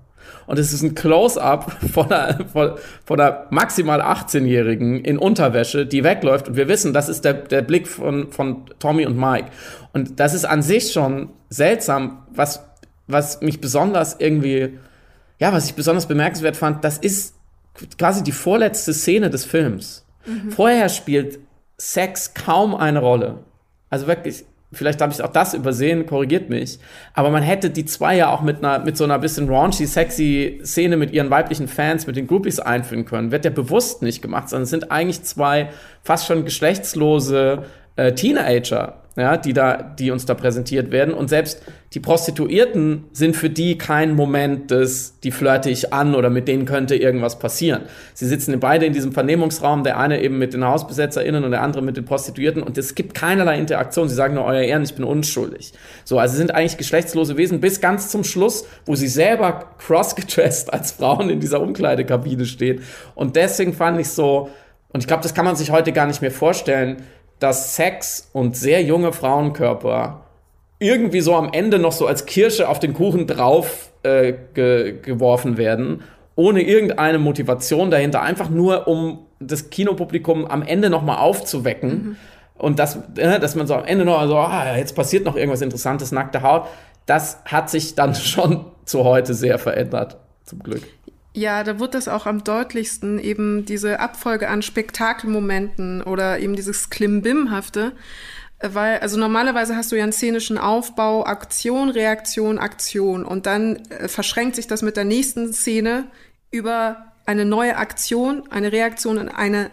Und es ist ein Close-up von einer, von, von einer maximal 18-Jährigen in Unterwäsche, die wegläuft. Und wir wissen, das ist der, der Blick von, von Tommy und Mike. Und das ist an sich schon seltsam, was, was mich besonders irgendwie, ja, was ich besonders bemerkenswert fand, das ist quasi die vorletzte Szene des Films. Vorher spielt Sex kaum eine Rolle. Also wirklich, vielleicht habe ich auch das übersehen, korrigiert mich. Aber man hätte die zwei ja auch mit einer, mit so einer bisschen raunchy, sexy Szene mit ihren weiblichen Fans, mit den Groupies einführen können. Wird ja bewusst nicht gemacht, sondern es sind eigentlich zwei fast schon geschlechtslose äh, Teenager, ja, die da, die uns da präsentiert werden. Und selbst die Prostituierten sind für die kein Moment des, die flirte ich an oder mit denen könnte irgendwas passieren. Sie sitzen beide in diesem Vernehmungsraum, der eine eben mit den HausbesetzerInnen und der andere mit den Prostituierten und es gibt keinerlei Interaktion. Sie sagen nur, euer Ehren, ich bin unschuldig. So, also sie sind eigentlich geschlechtslose Wesen bis ganz zum Schluss, wo sie selber crossgedressed als Frauen in dieser Umkleidekabine stehen. Und deswegen fand ich so, und ich glaube, das kann man sich heute gar nicht mehr vorstellen, dass Sex und sehr junge Frauenkörper irgendwie so am Ende noch so als Kirsche auf den Kuchen drauf äh, ge geworfen werden, ohne irgendeine Motivation dahinter, einfach nur um das Kinopublikum am Ende noch mal aufzuwecken und das, äh, dass man so am Ende noch so, ah, jetzt passiert noch irgendwas Interessantes, nackte Haut, das hat sich dann schon zu heute sehr verändert, zum Glück. Ja, da wird das auch am deutlichsten, eben diese Abfolge an Spektakelmomenten oder eben dieses Klimbimhafte. Weil, also normalerweise hast du ja einen szenischen Aufbau, Aktion, Reaktion, Aktion. Und dann äh, verschränkt sich das mit der nächsten Szene über eine neue Aktion, eine Reaktion und eine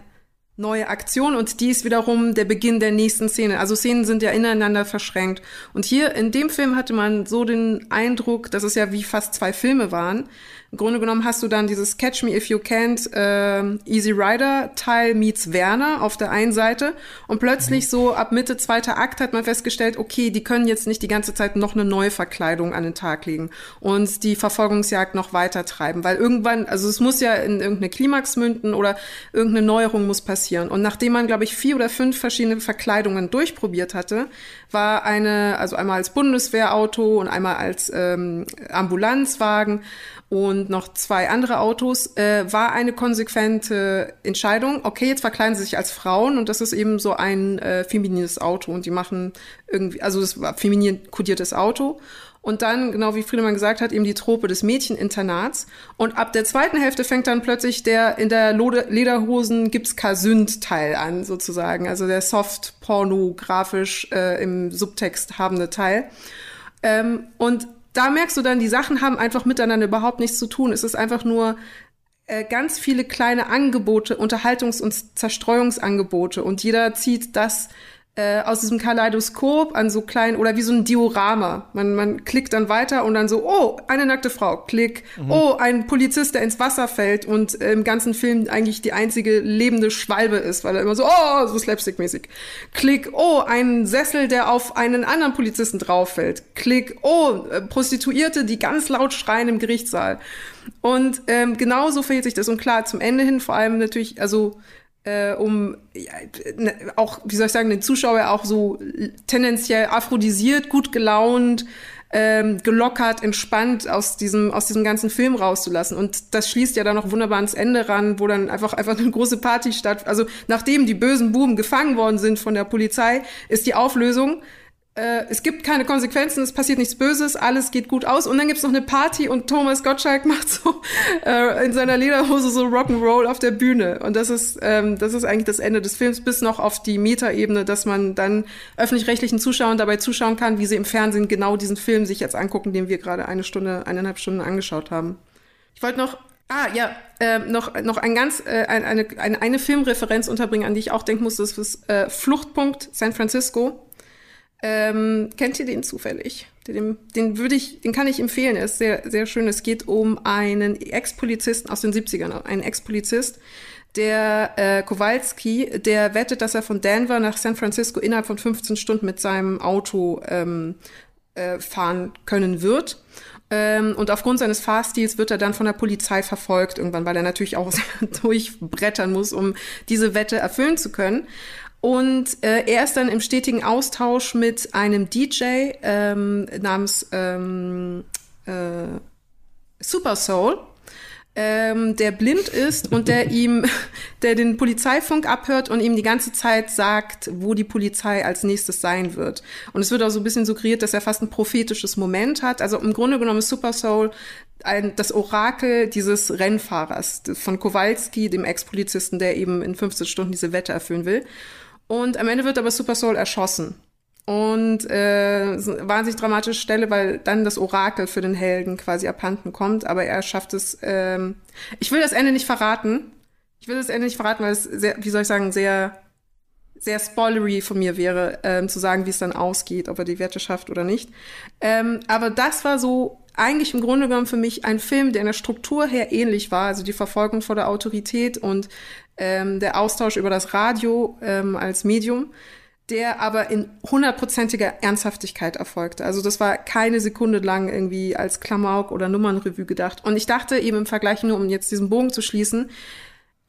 neue Aktion und die ist wiederum der Beginn der nächsten Szene. Also Szenen sind ja ineinander verschränkt. Und hier in dem Film hatte man so den Eindruck, dass es ja wie fast zwei Filme waren. Im Grunde genommen hast du dann dieses Catch Me If You Can't äh, Easy Rider Teil meets Werner auf der einen Seite. Und plötzlich so ab Mitte zweiter Akt hat man festgestellt, okay, die können jetzt nicht die ganze Zeit noch eine neue Verkleidung an den Tag legen und die Verfolgungsjagd noch weiter treiben, weil irgendwann, also es muss ja in irgendeine Klimax münden oder irgendeine Neuerung muss passieren. Und nachdem man, glaube ich, vier oder fünf verschiedene Verkleidungen durchprobiert hatte, war eine, also einmal als Bundeswehrauto und einmal als ähm, Ambulanzwagen und noch zwei andere Autos, äh, war eine konsequente Entscheidung. Okay, jetzt verkleiden sie sich als Frauen und das ist eben so ein äh, feminines Auto und die machen irgendwie, also das war feminin kodiertes Auto. Und dann, genau wie Friedemann gesagt hat, eben die Trope des Mädcheninternats. Und ab der zweiten Hälfte fängt dann plötzlich der in der Lederhosen gibt's Kasünd-Teil an, sozusagen. Also der soft-pornografisch äh, im Subtext habende Teil. Ähm, und da merkst du dann, die Sachen haben einfach miteinander überhaupt nichts zu tun. Es ist einfach nur äh, ganz viele kleine Angebote, Unterhaltungs- und Zerstreuungsangebote. Und jeder zieht das äh, aus diesem Kaleidoskop an so kleinen oder wie so ein Diorama. Man, man klickt dann weiter und dann so, oh, eine nackte Frau, klick. Oh, ein Polizist, der ins Wasser fällt und äh, im ganzen Film eigentlich die einzige lebende Schwalbe ist, weil er immer so, oh, so slapstick-mäßig. Klick, oh, ein Sessel, der auf einen anderen Polizisten drauffällt. Klick, oh, äh, Prostituierte, die ganz laut schreien im Gerichtssaal. Und ähm, genauso verhält sich das. Und klar, zum Ende hin vor allem natürlich, also äh, um ja, ne, auch, wie soll ich sagen, den Zuschauer auch so tendenziell aphrodisiert, gut gelaunt, ähm, gelockert, entspannt aus diesem, aus diesem ganzen Film rauszulassen. Und das schließt ja dann noch wunderbar ans Ende ran, wo dann einfach, einfach eine große Party statt. Also nachdem die bösen Buben gefangen worden sind von der Polizei, ist die Auflösung, äh, es gibt keine Konsequenzen, es passiert nichts Böses, alles geht gut aus. Und dann gibt's noch eine Party und Thomas Gottschalk macht so äh, in seiner Lederhose so Rock'n'Roll auf der Bühne. Und das ist, ähm, das ist eigentlich das Ende des Films, bis noch auf die Metaebene, dass man dann öffentlich-rechtlichen Zuschauern dabei zuschauen kann, wie sie im Fernsehen genau diesen Film sich jetzt angucken, den wir gerade eine Stunde, eineinhalb Stunden angeschaut haben. Ich wollte noch Ah, ja, äh, noch, noch ein ganz, äh, eine, eine, eine Filmreferenz unterbringen, an die ich auch denken muss, das ist äh, Fluchtpunkt San Francisco. Ähm, kennt ihr den zufällig? Den, den würde ich, den kann ich empfehlen. Er ist sehr, sehr schön. Es geht um einen Ex-Polizisten aus den 70ern, einen Ex-Polizist, der äh, Kowalski, der wettet, dass er von Denver nach San Francisco innerhalb von 15 Stunden mit seinem Auto ähm, äh, fahren können wird. Ähm, und aufgrund seines Fahrstils wird er dann von der Polizei verfolgt irgendwann, weil er natürlich auch durchbrettern muss, um diese Wette erfüllen zu können. Und äh, er ist dann im stetigen Austausch mit einem DJ ähm, namens ähm, äh, Super Soul ähm, der blind ist und der ihm, der den Polizeifunk abhört und ihm die ganze Zeit sagt, wo die Polizei als nächstes sein wird. Und es wird auch so ein bisschen suggeriert, dass er fast ein prophetisches Moment hat. Also im Grunde genommen ist Super Soul ein, das Orakel dieses Rennfahrers von Kowalski, dem Ex-Polizisten, der eben in 15 Stunden diese Wette erfüllen will. Und am Ende wird aber Super Soul erschossen. Und äh, wahnsinnig dramatische Stelle, weil dann das Orakel für den Helden quasi abhanden kommt, aber er schafft es. Ähm, ich will das Ende nicht verraten. Ich will das Ende nicht verraten, weil es sehr, wie soll ich sagen, sehr, sehr spoilery von mir wäre, ähm, zu sagen, wie es dann ausgeht, ob er die Werte schafft oder nicht. Ähm, aber das war so eigentlich im Grunde genommen für mich ein Film, der in der Struktur her ähnlich war, also die Verfolgung vor der Autorität und ähm, der Austausch über das Radio ähm, als Medium der aber in hundertprozentiger Ernsthaftigkeit erfolgte. Also das war keine Sekunde lang irgendwie als Klamauk oder Nummernrevue gedacht. Und ich dachte eben im Vergleich nur, um jetzt diesen Bogen zu schließen,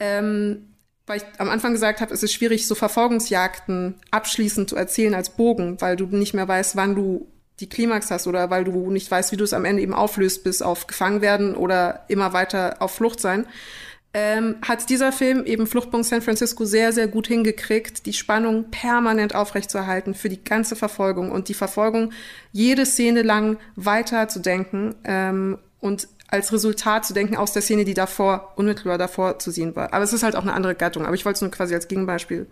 ähm, weil ich am Anfang gesagt habe, es ist schwierig, so Verfolgungsjagden abschließend zu erzählen als Bogen, weil du nicht mehr weißt, wann du die Klimax hast oder weil du nicht weißt, wie du es am Ende eben auflöst, bis auf gefangen werden oder immer weiter auf Flucht sein ähm, hat dieser Film eben Fluchtpunkt San Francisco sehr, sehr gut hingekriegt, die Spannung permanent aufrechtzuerhalten für die ganze Verfolgung und die Verfolgung jede Szene lang weiterzudenken ähm, und als Resultat zu denken aus der Szene, die davor, unmittelbar davor zu sehen war. Aber es ist halt auch eine andere Gattung. Aber ich wollte es nur quasi als Gegenbeispiel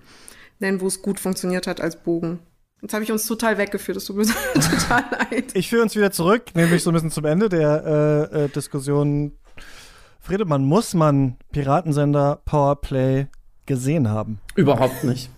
nennen, wo es gut funktioniert hat als Bogen. Jetzt habe ich uns total weggeführt, das tut mir total leid. Ich führe uns wieder zurück, nämlich so ein bisschen zum Ende der äh, äh, Diskussion Friedemann, muss man Piratensender Powerplay gesehen haben? Überhaupt nicht.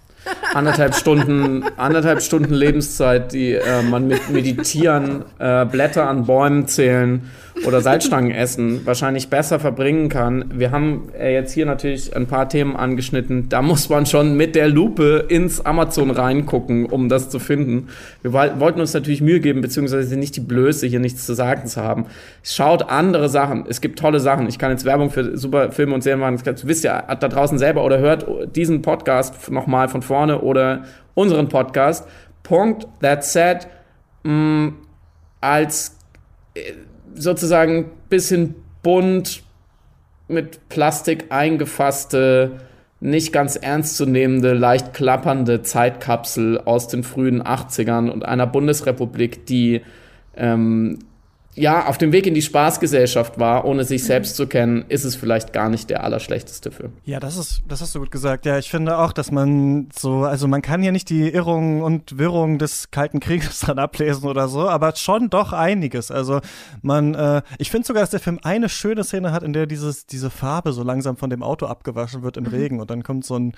Anderthalb Stunden, anderthalb Stunden Lebenszeit, die äh, man mit Meditieren, äh, Blätter an Bäumen zählen oder Salzstangen essen wahrscheinlich besser verbringen kann. Wir haben äh, jetzt hier natürlich ein paar Themen angeschnitten. Da muss man schon mit der Lupe ins Amazon reingucken, um das zu finden. Wir wollten uns natürlich Mühe geben, beziehungsweise nicht die Blöße, hier nichts zu sagen zu haben. Schaut andere Sachen. Es gibt tolle Sachen. Ich kann jetzt Werbung für super Filme und Serien machen. Das wisst ihr da draußen selber oder hört diesen Podcast nochmal von vorne oder unseren Podcast. Punkt, that said, mh, mm, als äh, sozusagen bisschen bunt mit Plastik eingefasste, nicht ganz ernstzunehmende, leicht klappernde Zeitkapsel aus den frühen 80ern und einer Bundesrepublik, die ähm, ja, auf dem Weg in die Spaßgesellschaft war, ohne sich selbst zu kennen, ist es vielleicht gar nicht der allerschlechteste Film. Ja, das ist, das hast du gut gesagt. Ja, ich finde auch, dass man so, also man kann hier nicht die Irrungen und Wirrungen des Kalten Krieges dran ablesen oder so, aber schon doch einiges. Also man, äh, ich finde sogar, dass der Film eine schöne Szene hat, in der dieses, diese Farbe so langsam von dem Auto abgewaschen wird im mhm. Regen und dann kommt so ein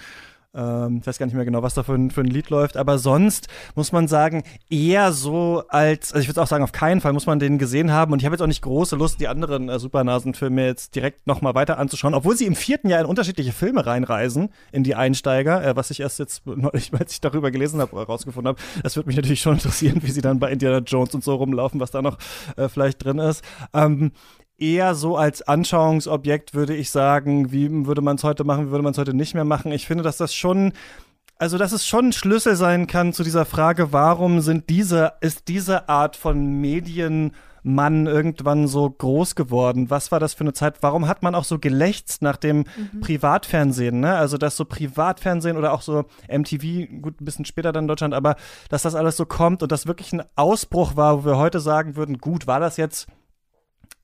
ähm, ich weiß gar nicht mehr genau, was da für ein, für ein Lied läuft, aber sonst muss man sagen, eher so als, also ich würde auch sagen, auf keinen Fall muss man den gesehen haben und ich habe jetzt auch nicht große Lust, die anderen äh, Supernasen-Filme jetzt direkt nochmal weiter anzuschauen, obwohl sie im vierten Jahr in unterschiedliche Filme reinreisen, in die Einsteiger, äh, was ich erst jetzt neulich, als ich darüber gelesen habe, herausgefunden habe. Das würde mich natürlich schon interessieren, wie sie dann bei Indiana Jones und so rumlaufen, was da noch äh, vielleicht drin ist. Ähm, eher so als Anschauungsobjekt, würde ich sagen, wie würde man es heute machen, wie würde man es heute nicht mehr machen. Ich finde, dass das schon also, dass es schon ein Schlüssel sein kann zu dieser Frage, warum sind diese, ist diese Art von Medienmann irgendwann so groß geworden? Was war das für eine Zeit? Warum hat man auch so gelächzt nach dem mhm. Privatfernsehen, ne? Also, dass so Privatfernsehen oder auch so MTV, gut, ein bisschen später dann in Deutschland, aber dass das alles so kommt und das wirklich ein Ausbruch war, wo wir heute sagen würden, gut, war das jetzt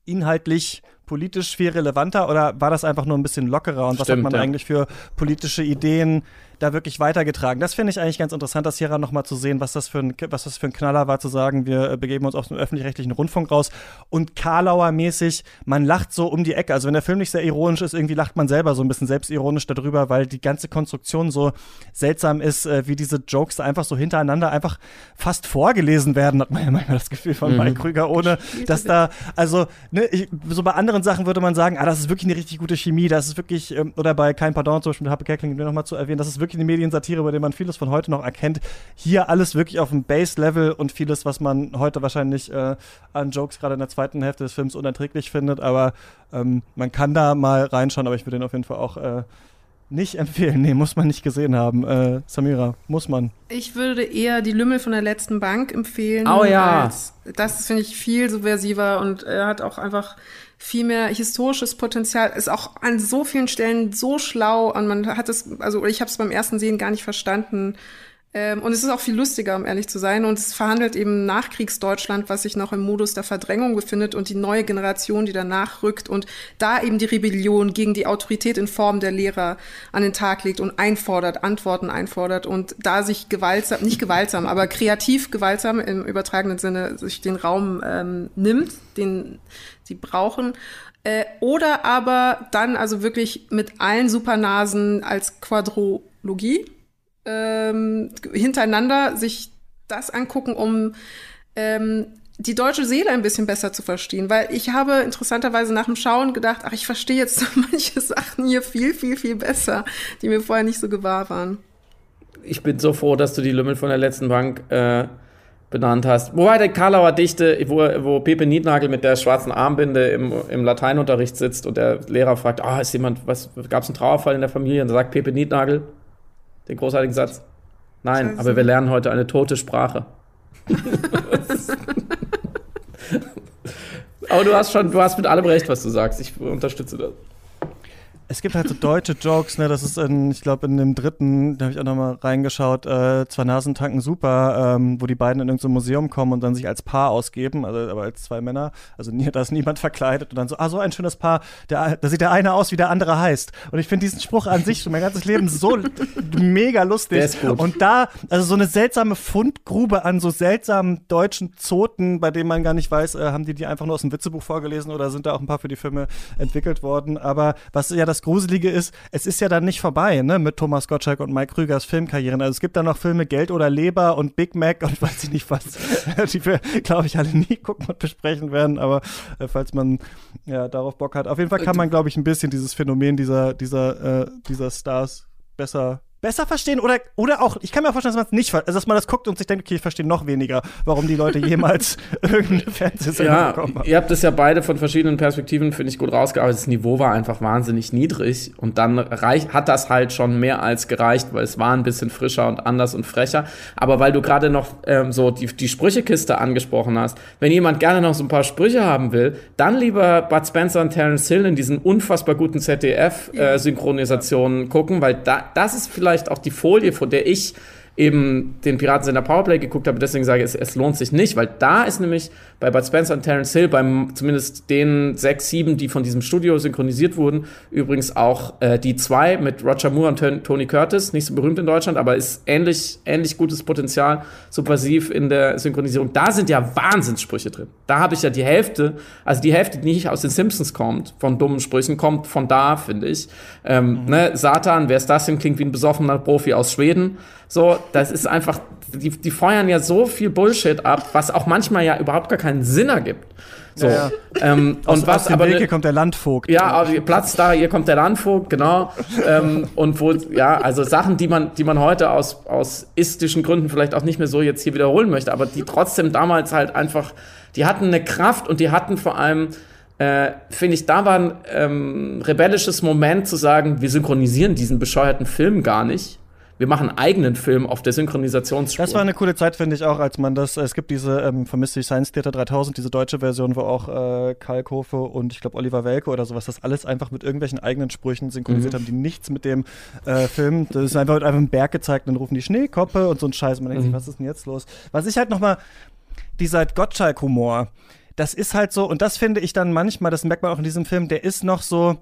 inhaltlich politisch viel relevanter oder war das einfach nur ein bisschen lockerer und Stimmt, was hat man ja. eigentlich für politische Ideen da wirklich weitergetragen. Das finde ich eigentlich ganz interessant, das hier nochmal zu sehen, was das, für ein, was das für ein Knaller war, zu sagen, wir äh, begeben uns auf den öffentlich-rechtlichen Rundfunk raus. Und Karlauer-mäßig, man lacht so um die Ecke. Also wenn der Film nicht sehr ironisch ist, irgendwie lacht man selber so ein bisschen selbstironisch darüber, weil die ganze Konstruktion so seltsam ist, äh, wie diese Jokes da einfach so hintereinander einfach fast vorgelesen werden, hat man ja manchmal das Gefühl von mhm. Mike Krüger, ohne dass da, also, ne, ich, so bei anderen Sachen würde man sagen, ah, das ist wirklich eine richtig gute Chemie, das ist wirklich, ähm, oder bei Kein Pardon zum Beispiel mit Happe Kerkling, nochmal zu erwähnen, das ist wirklich eine Mediensatire, bei der man vieles von heute noch erkennt. Hier alles wirklich auf dem Base-Level und vieles, was man heute wahrscheinlich äh, an Jokes gerade in der zweiten Hälfte des Films unerträglich findet, aber ähm, man kann da mal reinschauen, aber ich würde den auf jeden Fall auch äh, nicht empfehlen. Nee, muss man nicht gesehen haben. Äh, Samira, muss man. Ich würde eher die Lümmel von der letzten Bank empfehlen. Oh ja. das finde ich viel subversiver und er hat auch einfach viel mehr historisches Potenzial, ist auch an so vielen Stellen so schlau und man hat es, also ich habe es beim ersten Sehen gar nicht verstanden. Ähm, und es ist auch viel lustiger, um ehrlich zu sein. Und es verhandelt eben Nachkriegsdeutschland, was sich noch im Modus der Verdrängung befindet und die neue Generation, die danach rückt und da eben die Rebellion gegen die Autorität in Form der Lehrer an den Tag legt und einfordert, Antworten einfordert und da sich gewaltsam, nicht gewaltsam, aber kreativ gewaltsam im übertragenen Sinne sich den Raum ähm, nimmt, den sie brauchen. Äh, oder aber dann also wirklich mit allen Supernasen als Quadrologie ähm, hintereinander sich das angucken, um ähm, die deutsche Seele ein bisschen besser zu verstehen, weil ich habe interessanterweise nach dem Schauen gedacht, ach, ich verstehe jetzt manche Sachen hier viel, viel, viel besser, die mir vorher nicht so gewahr waren. Ich bin so froh, dass du die Lümmel von der letzten Bank äh, benannt hast. Wobei der Karlauer Dichte, wo, wo Pepe Niednagel mit der schwarzen Armbinde im, im Lateinunterricht sitzt und der Lehrer fragt, ah, ist jemand, was, gab es einen Trauerfall in der Familie? Und da sagt Pepe Niednagel den großartigen Satz. Nein, Scheiße. aber wir lernen heute eine tote Sprache. aber du hast schon, du hast mit allem recht, was du sagst. Ich unterstütze das es gibt halt so deutsche Jokes, ne? Das ist in, ich glaube, in dem dritten, da habe ich auch nochmal reingeschaut, äh, zwei Nasentanken super, ähm, wo die beiden in irgendein Museum kommen und dann sich als Paar ausgeben, also aber als zwei Männer. Also da ist niemand verkleidet und dann so, ah, so ein schönes Paar, der, da sieht der eine aus, wie der andere heißt. Und ich finde diesen Spruch an sich schon mein ganzes Leben so mega lustig. Und da, also so eine seltsame Fundgrube an so seltsamen deutschen Zoten, bei denen man gar nicht weiß, äh, haben die die einfach nur aus dem Witzebuch vorgelesen oder sind da auch ein paar für die Filme entwickelt worden. Aber was ja das das Gruselige ist, es ist ja dann nicht vorbei, ne, mit Thomas Gottschalk und Mike Krügers Filmkarrieren. Also es gibt da noch Filme Geld oder Leber und Big Mac und weiß ich nicht was, die wir, glaube ich, alle nie gucken und besprechen werden, aber äh, falls man ja darauf Bock hat. Auf jeden Fall kann man, glaube ich, ein bisschen dieses Phänomen dieser, dieser, äh, dieser Stars besser besser verstehen oder, oder auch, ich kann mir auch vorstellen, dass man es nicht, also dass man das guckt und sich denkt, okay, ich verstehe noch weniger, warum die Leute jemals irgendeine Fernsehsendung ja, bekommen haben. Ihr habt das ja beide von verschiedenen Perspektiven, finde ich, gut rausgearbeitet. Das Niveau war einfach wahnsinnig niedrig und dann reich, hat das halt schon mehr als gereicht, weil es war ein bisschen frischer und anders und frecher. Aber weil du gerade noch ähm, so die, die Sprüchekiste angesprochen hast, wenn jemand gerne noch so ein paar Sprüche haben will, dann lieber Bud Spencer und Terence Hill in diesen unfassbar guten ZDF-Synchronisationen äh, gucken, weil da, das ist vielleicht vielleicht auch die Folie, von der ich eben den Piratensender Powerplay geguckt habe, deswegen sage ich, es, es, lohnt sich nicht, weil da ist nämlich bei Bud Spencer und Terence Hill, beim zumindest den sechs, sieben, die von diesem Studio synchronisiert wurden, übrigens auch äh, die zwei mit Roger Moore und Tony Curtis, nicht so berühmt in Deutschland, aber ist ähnlich, ähnlich gutes Potenzial, subversiv in der Synchronisierung. Da sind ja Wahnsinnssprüche drin. Da habe ich ja die Hälfte, also die Hälfte, die nicht aus den Simpsons kommt, von dummen Sprüchen, kommt von da, finde ich. Ähm, mhm. ne, Satan, wer ist das denn? Klingt wie ein besoffener Profi aus Schweden. So, das ist einfach, die, die feuern ja so viel Bullshit ab, was auch manchmal ja überhaupt gar keinen Sinn ergibt. So, ja, ja. Ähm, aus, und was aus dem aber hier kommt der Landvogt. Ja, Platz da, hier kommt der Landvogt, genau. ähm, und wo, ja, also Sachen, die man, die man heute aus, aus istischen Gründen vielleicht auch nicht mehr so jetzt hier wiederholen möchte, aber die trotzdem damals halt einfach, die hatten eine Kraft und die hatten vor allem, äh, finde ich, da war ein ähm, rebellisches Moment zu sagen, wir synchronisieren diesen bescheuerten Film gar nicht wir machen einen eigenen Film auf der Synchronisationsspur. Das war eine coole Zeit, finde ich auch, als man das, es gibt diese, ähm, vermisst sich Science Theater 3000, diese deutsche Version, wo auch äh, Kalkofe und ich glaube Oliver Welke oder sowas, das alles einfach mit irgendwelchen eigenen Sprüchen synchronisiert mhm. haben, die nichts mit dem äh, Film, das ist einfach, wird einfach ein Berg gezeigt, dann rufen die Schneekoppe und so ein Scheiß. Man denkt mhm. sich, was ist denn jetzt los? Was ich halt nochmal, dieser Gottschalk-Humor, das ist halt so, und das finde ich dann manchmal, das merkt man auch in diesem Film, der ist noch so,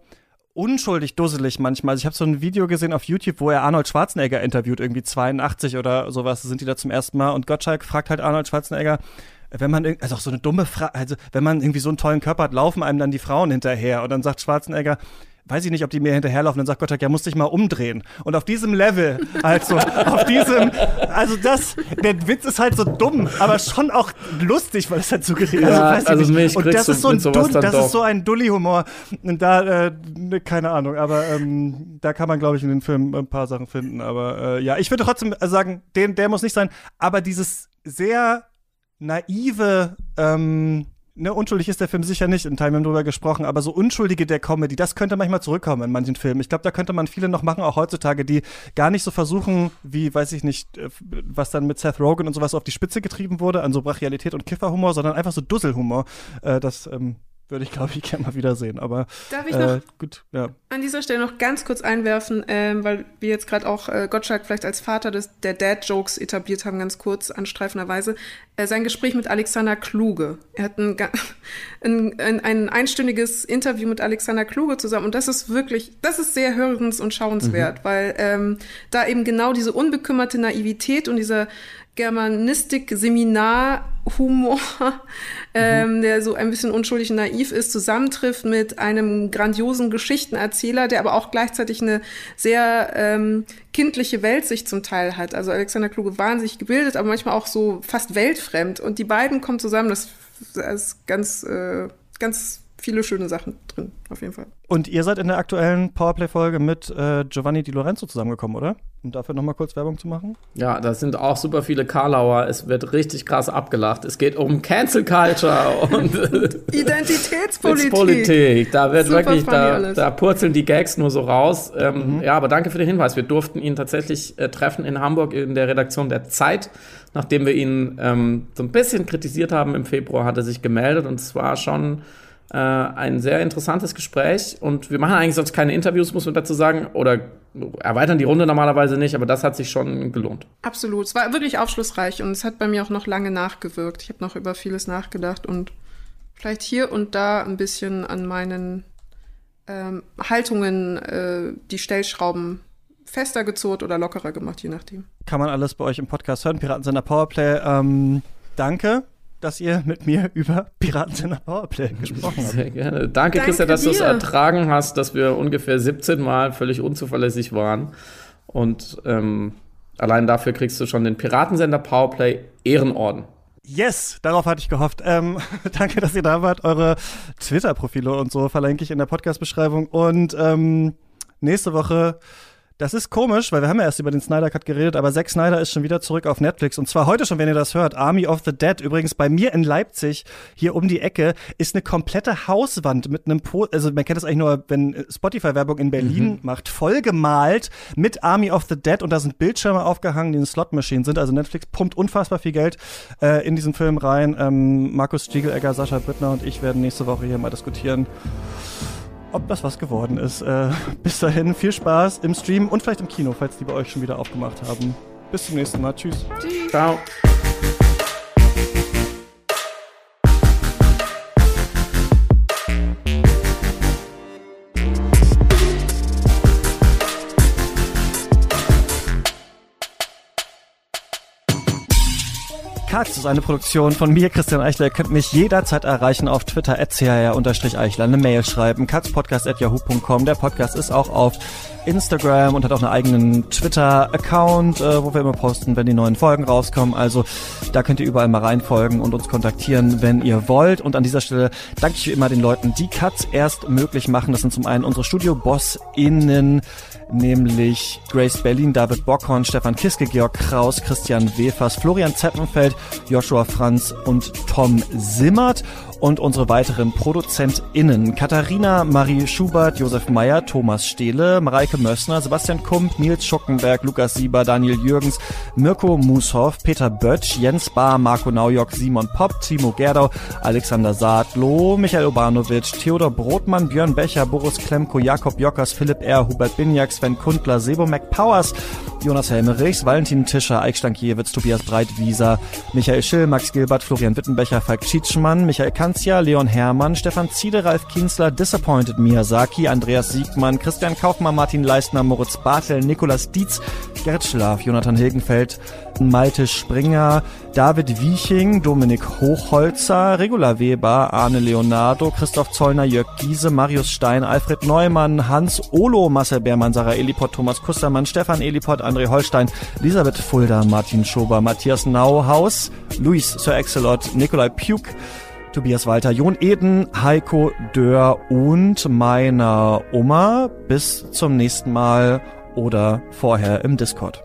unschuldig dusselig manchmal. Also ich habe so ein Video gesehen auf YouTube, wo er Arnold Schwarzenegger interviewt, irgendwie 82 oder sowas sind die da zum ersten Mal. Und Gottschalk fragt halt Arnold Schwarzenegger, wenn man, also auch so eine dumme Frage, also wenn man irgendwie so einen tollen Körper hat, laufen einem dann die Frauen hinterher. Und dann sagt Schwarzenegger, weiß ich nicht, ob die mir hinterherlaufen. Dann sagt Gottschalk, ja, musst dich mal umdrehen. Und auf diesem Level, also auf diesem, also das, der Witz ist halt so dumm, aber schon auch lustig, weil es halt suggeriert. Ja, also, also ich mich Und das ist so ein Dull, das doch. ist so ein Dulli-Humor. Und da, äh, ne, keine Ahnung, aber ähm, da kann man, glaube ich, in den Filmen ein paar Sachen finden. Aber äh, ja, ich würde trotzdem sagen, den, der muss nicht sein. Aber dieses sehr naive, ähm, ne, unschuldig ist der Film sicher nicht, in Time haben drüber gesprochen, aber so unschuldige der Comedy, das könnte manchmal zurückkommen in manchen Filmen. Ich glaube, da könnte man viele noch machen, auch heutzutage, die gar nicht so versuchen, wie, weiß ich nicht, äh, was dann mit Seth Rogen und sowas auf die Spitze getrieben wurde, an so Brachialität und Kifferhumor, sondern einfach so Dusselhumor. Äh, das ähm, würde ich, glaube ich, gerne mal wiedersehen. Aber Darf ich äh, noch gut, ja. an dieser Stelle noch ganz kurz einwerfen, ähm, weil wir jetzt gerade auch äh, Gottschalk vielleicht als Vater des, der Dad-Jokes etabliert haben, ganz kurz, anstreifenderweise, äh, sein Gespräch mit Alexander Kluge. Er hat ein, ein, ein, ein einstündiges Interview mit Alexander Kluge zusammen und das ist wirklich, das ist sehr hörens- und schauenswert, weil ähm, da eben genau diese unbekümmerte Naivität und dieser Germanistik-Seminar-Humor, ähm, der so ein bisschen unschuldig und naiv ist, zusammentrifft mit einem grandiosen Geschichtenerzähler, der aber auch gleichzeitig eine sehr ähm, kindliche Weltsicht zum Teil hat. Also Alexander Kluge wahnsinnig gebildet, aber manchmal auch so fast weltfremd. Und die beiden kommen zusammen, das, das ist ganz, äh, ganz viele schöne Sachen drin, auf jeden Fall. Und ihr seid in der aktuellen Powerplay-Folge mit äh, Giovanni Di Lorenzo zusammengekommen, oder? Um dafür nochmal kurz Werbung zu machen. Ja, da sind auch super viele Karlauer. Es wird richtig krass abgelacht. Es geht um Cancel Culture und Identitätspolitik. Politik. Da wird Super wirklich, da, da purzeln die Gags nur so raus. Ähm, Ja, aber danke für den Hinweis. Wir durften ihn tatsächlich äh, treffen in Hamburg in der Redaktion der Zeit. Nachdem wir ihn ähm, so ein bisschen kritisiert haben im Februar, hat er sich gemeldet und es war schon äh, ein sehr interessantes Gespräch. Und wir machen eigentlich sonst keine Interviews, muss man dazu sagen, oder erweitern die Runde normalerweise nicht, aber das hat sich schon gelohnt. Absolut. Es war wirklich aufschlussreich und es hat bei mir auch noch lange nachgewirkt. Ich habe noch über vieles nachgedacht und vielleicht hier und da ein bisschen an meinen ähm, Haltungen äh, die Stellschrauben fester gezurrt oder lockerer gemacht, je nachdem. Kann man alles bei euch im Podcast hören. Piratensender Powerplay. Ähm, danke, dass ihr mit mir über Piratensender Powerplay gesprochen habt. Sehr gerne. Danke, Danke Christian, dass du es ertragen hast, dass wir ungefähr 17 Mal völlig unzuverlässig waren. Und ähm, allein dafür kriegst du schon den Piratensender Powerplay Ehrenorden. Yes, darauf hatte ich gehofft. Ähm, danke, dass ihr da wart. Eure Twitter-Profile und so verlinke ich in der Podcast-Beschreibung. Und ähm, nächste Woche, das ist komisch, weil wir haben ja erst über den Snyder Cut geredet, aber Zack Snyder ist schon wieder zurück auf Netflix. Und zwar heute schon, wenn ihr das hört. Army of the Dead. Übrigens bei mir in Leipzig, hier um die Ecke, ist eine komplette Hauswand mit einem, po also man kennt das eigentlich nur, wenn Spotify-Werbung in Berlin macht, voll gemalt mit Army of the Dead. Und da sind Bildschirme aufgehangen, die in Slot-Maschinen sind. Also Netflix pumpt unfassbar viel Geld äh, in diesen Film rein. Ähm, Markus Stiegelegger, Sascha Brittner und ich werden nächste Woche hier mal diskutieren, ob das was geworden ist. Äh, bis dahin, viel Spaß im Stream und vielleicht im Kino, falls die bei euch schon wieder aufgemacht haben. Bis zum nächsten Mal. Tschüss. Ciao. Katz ist eine Produktion von mir, Christian Eichler. Ihr könnt mich jederzeit erreichen auf Twitter, eichler eine Mail schreiben, katzpodcast.yahoo.com. Der Podcast ist auch auf Instagram und hat auch einen eigenen Twitter-Account, äh, wo wir immer posten, wenn die neuen Folgen rauskommen. Also da könnt ihr überall mal reinfolgen und uns kontaktieren, wenn ihr wollt. Und an dieser Stelle danke ich wie immer den Leuten, die Katz erst möglich machen. Das sind zum einen unsere Studio-BossInnen, nämlich Grace Berlin, David Bockhorn, Stefan Kiske, Georg Kraus, Christian Wefers, Florian Zeppenfeld, Joshua Franz und Tom Simmert und unsere weiteren ProduzentInnen Katharina Marie Schubert, Josef Meyer, Thomas Stehle, Mareike Mössner, Sebastian Kump, Nils Schuckenberg, Lukas Sieber, Daniel Jürgens, Mirko Mushoff, Peter Böttsch, Jens Bahr, Marco Naujock, Simon Popp, Timo Gerdau, Alexander Saadloh, Michael Obanovic, Theodor Brotmann, Björn Becher, Boris Klemko, Jakob Jockers, Philipp R., Hubert Binjaks, Sven Kundler, Sebo McPowers, Jonas Helmerichs, Valentin Tischer, Eik Stankiewicz, Tobias Breitwieser, Michael Schill, Max Gilbert, Florian Wittenbecher, Falk Schietschmann, Michael Kanzia, Leon Hermann, Stefan Ziede, Ralf Kienzler, Disappointed Miyazaki, Andreas Siegmann, Christian Kaufmann, Martin Leistner, Moritz Bartel, Nikolas Dietz, Gerrit Schlaf, Jonathan Hilgenfeld, Malte Springer, David Wieching, Dominik Hochholzer, Regula Weber, Arne Leonardo, Christoph Zollner, Jörg Giese, Marius Stein, Alfred Neumann, Hans Olo, Marcel Beermann, Sarah Eliport, Thomas Kustermann, Stefan Eliport, André Holstein, Elisabeth Fulda, Martin Schober, Matthias Nauhaus, Luis Sir Excelot, Nikolai Puk, Tobias Walter, Jon Eden, Heiko Dörr und meiner Oma. Bis zum nächsten Mal oder vorher im Discord.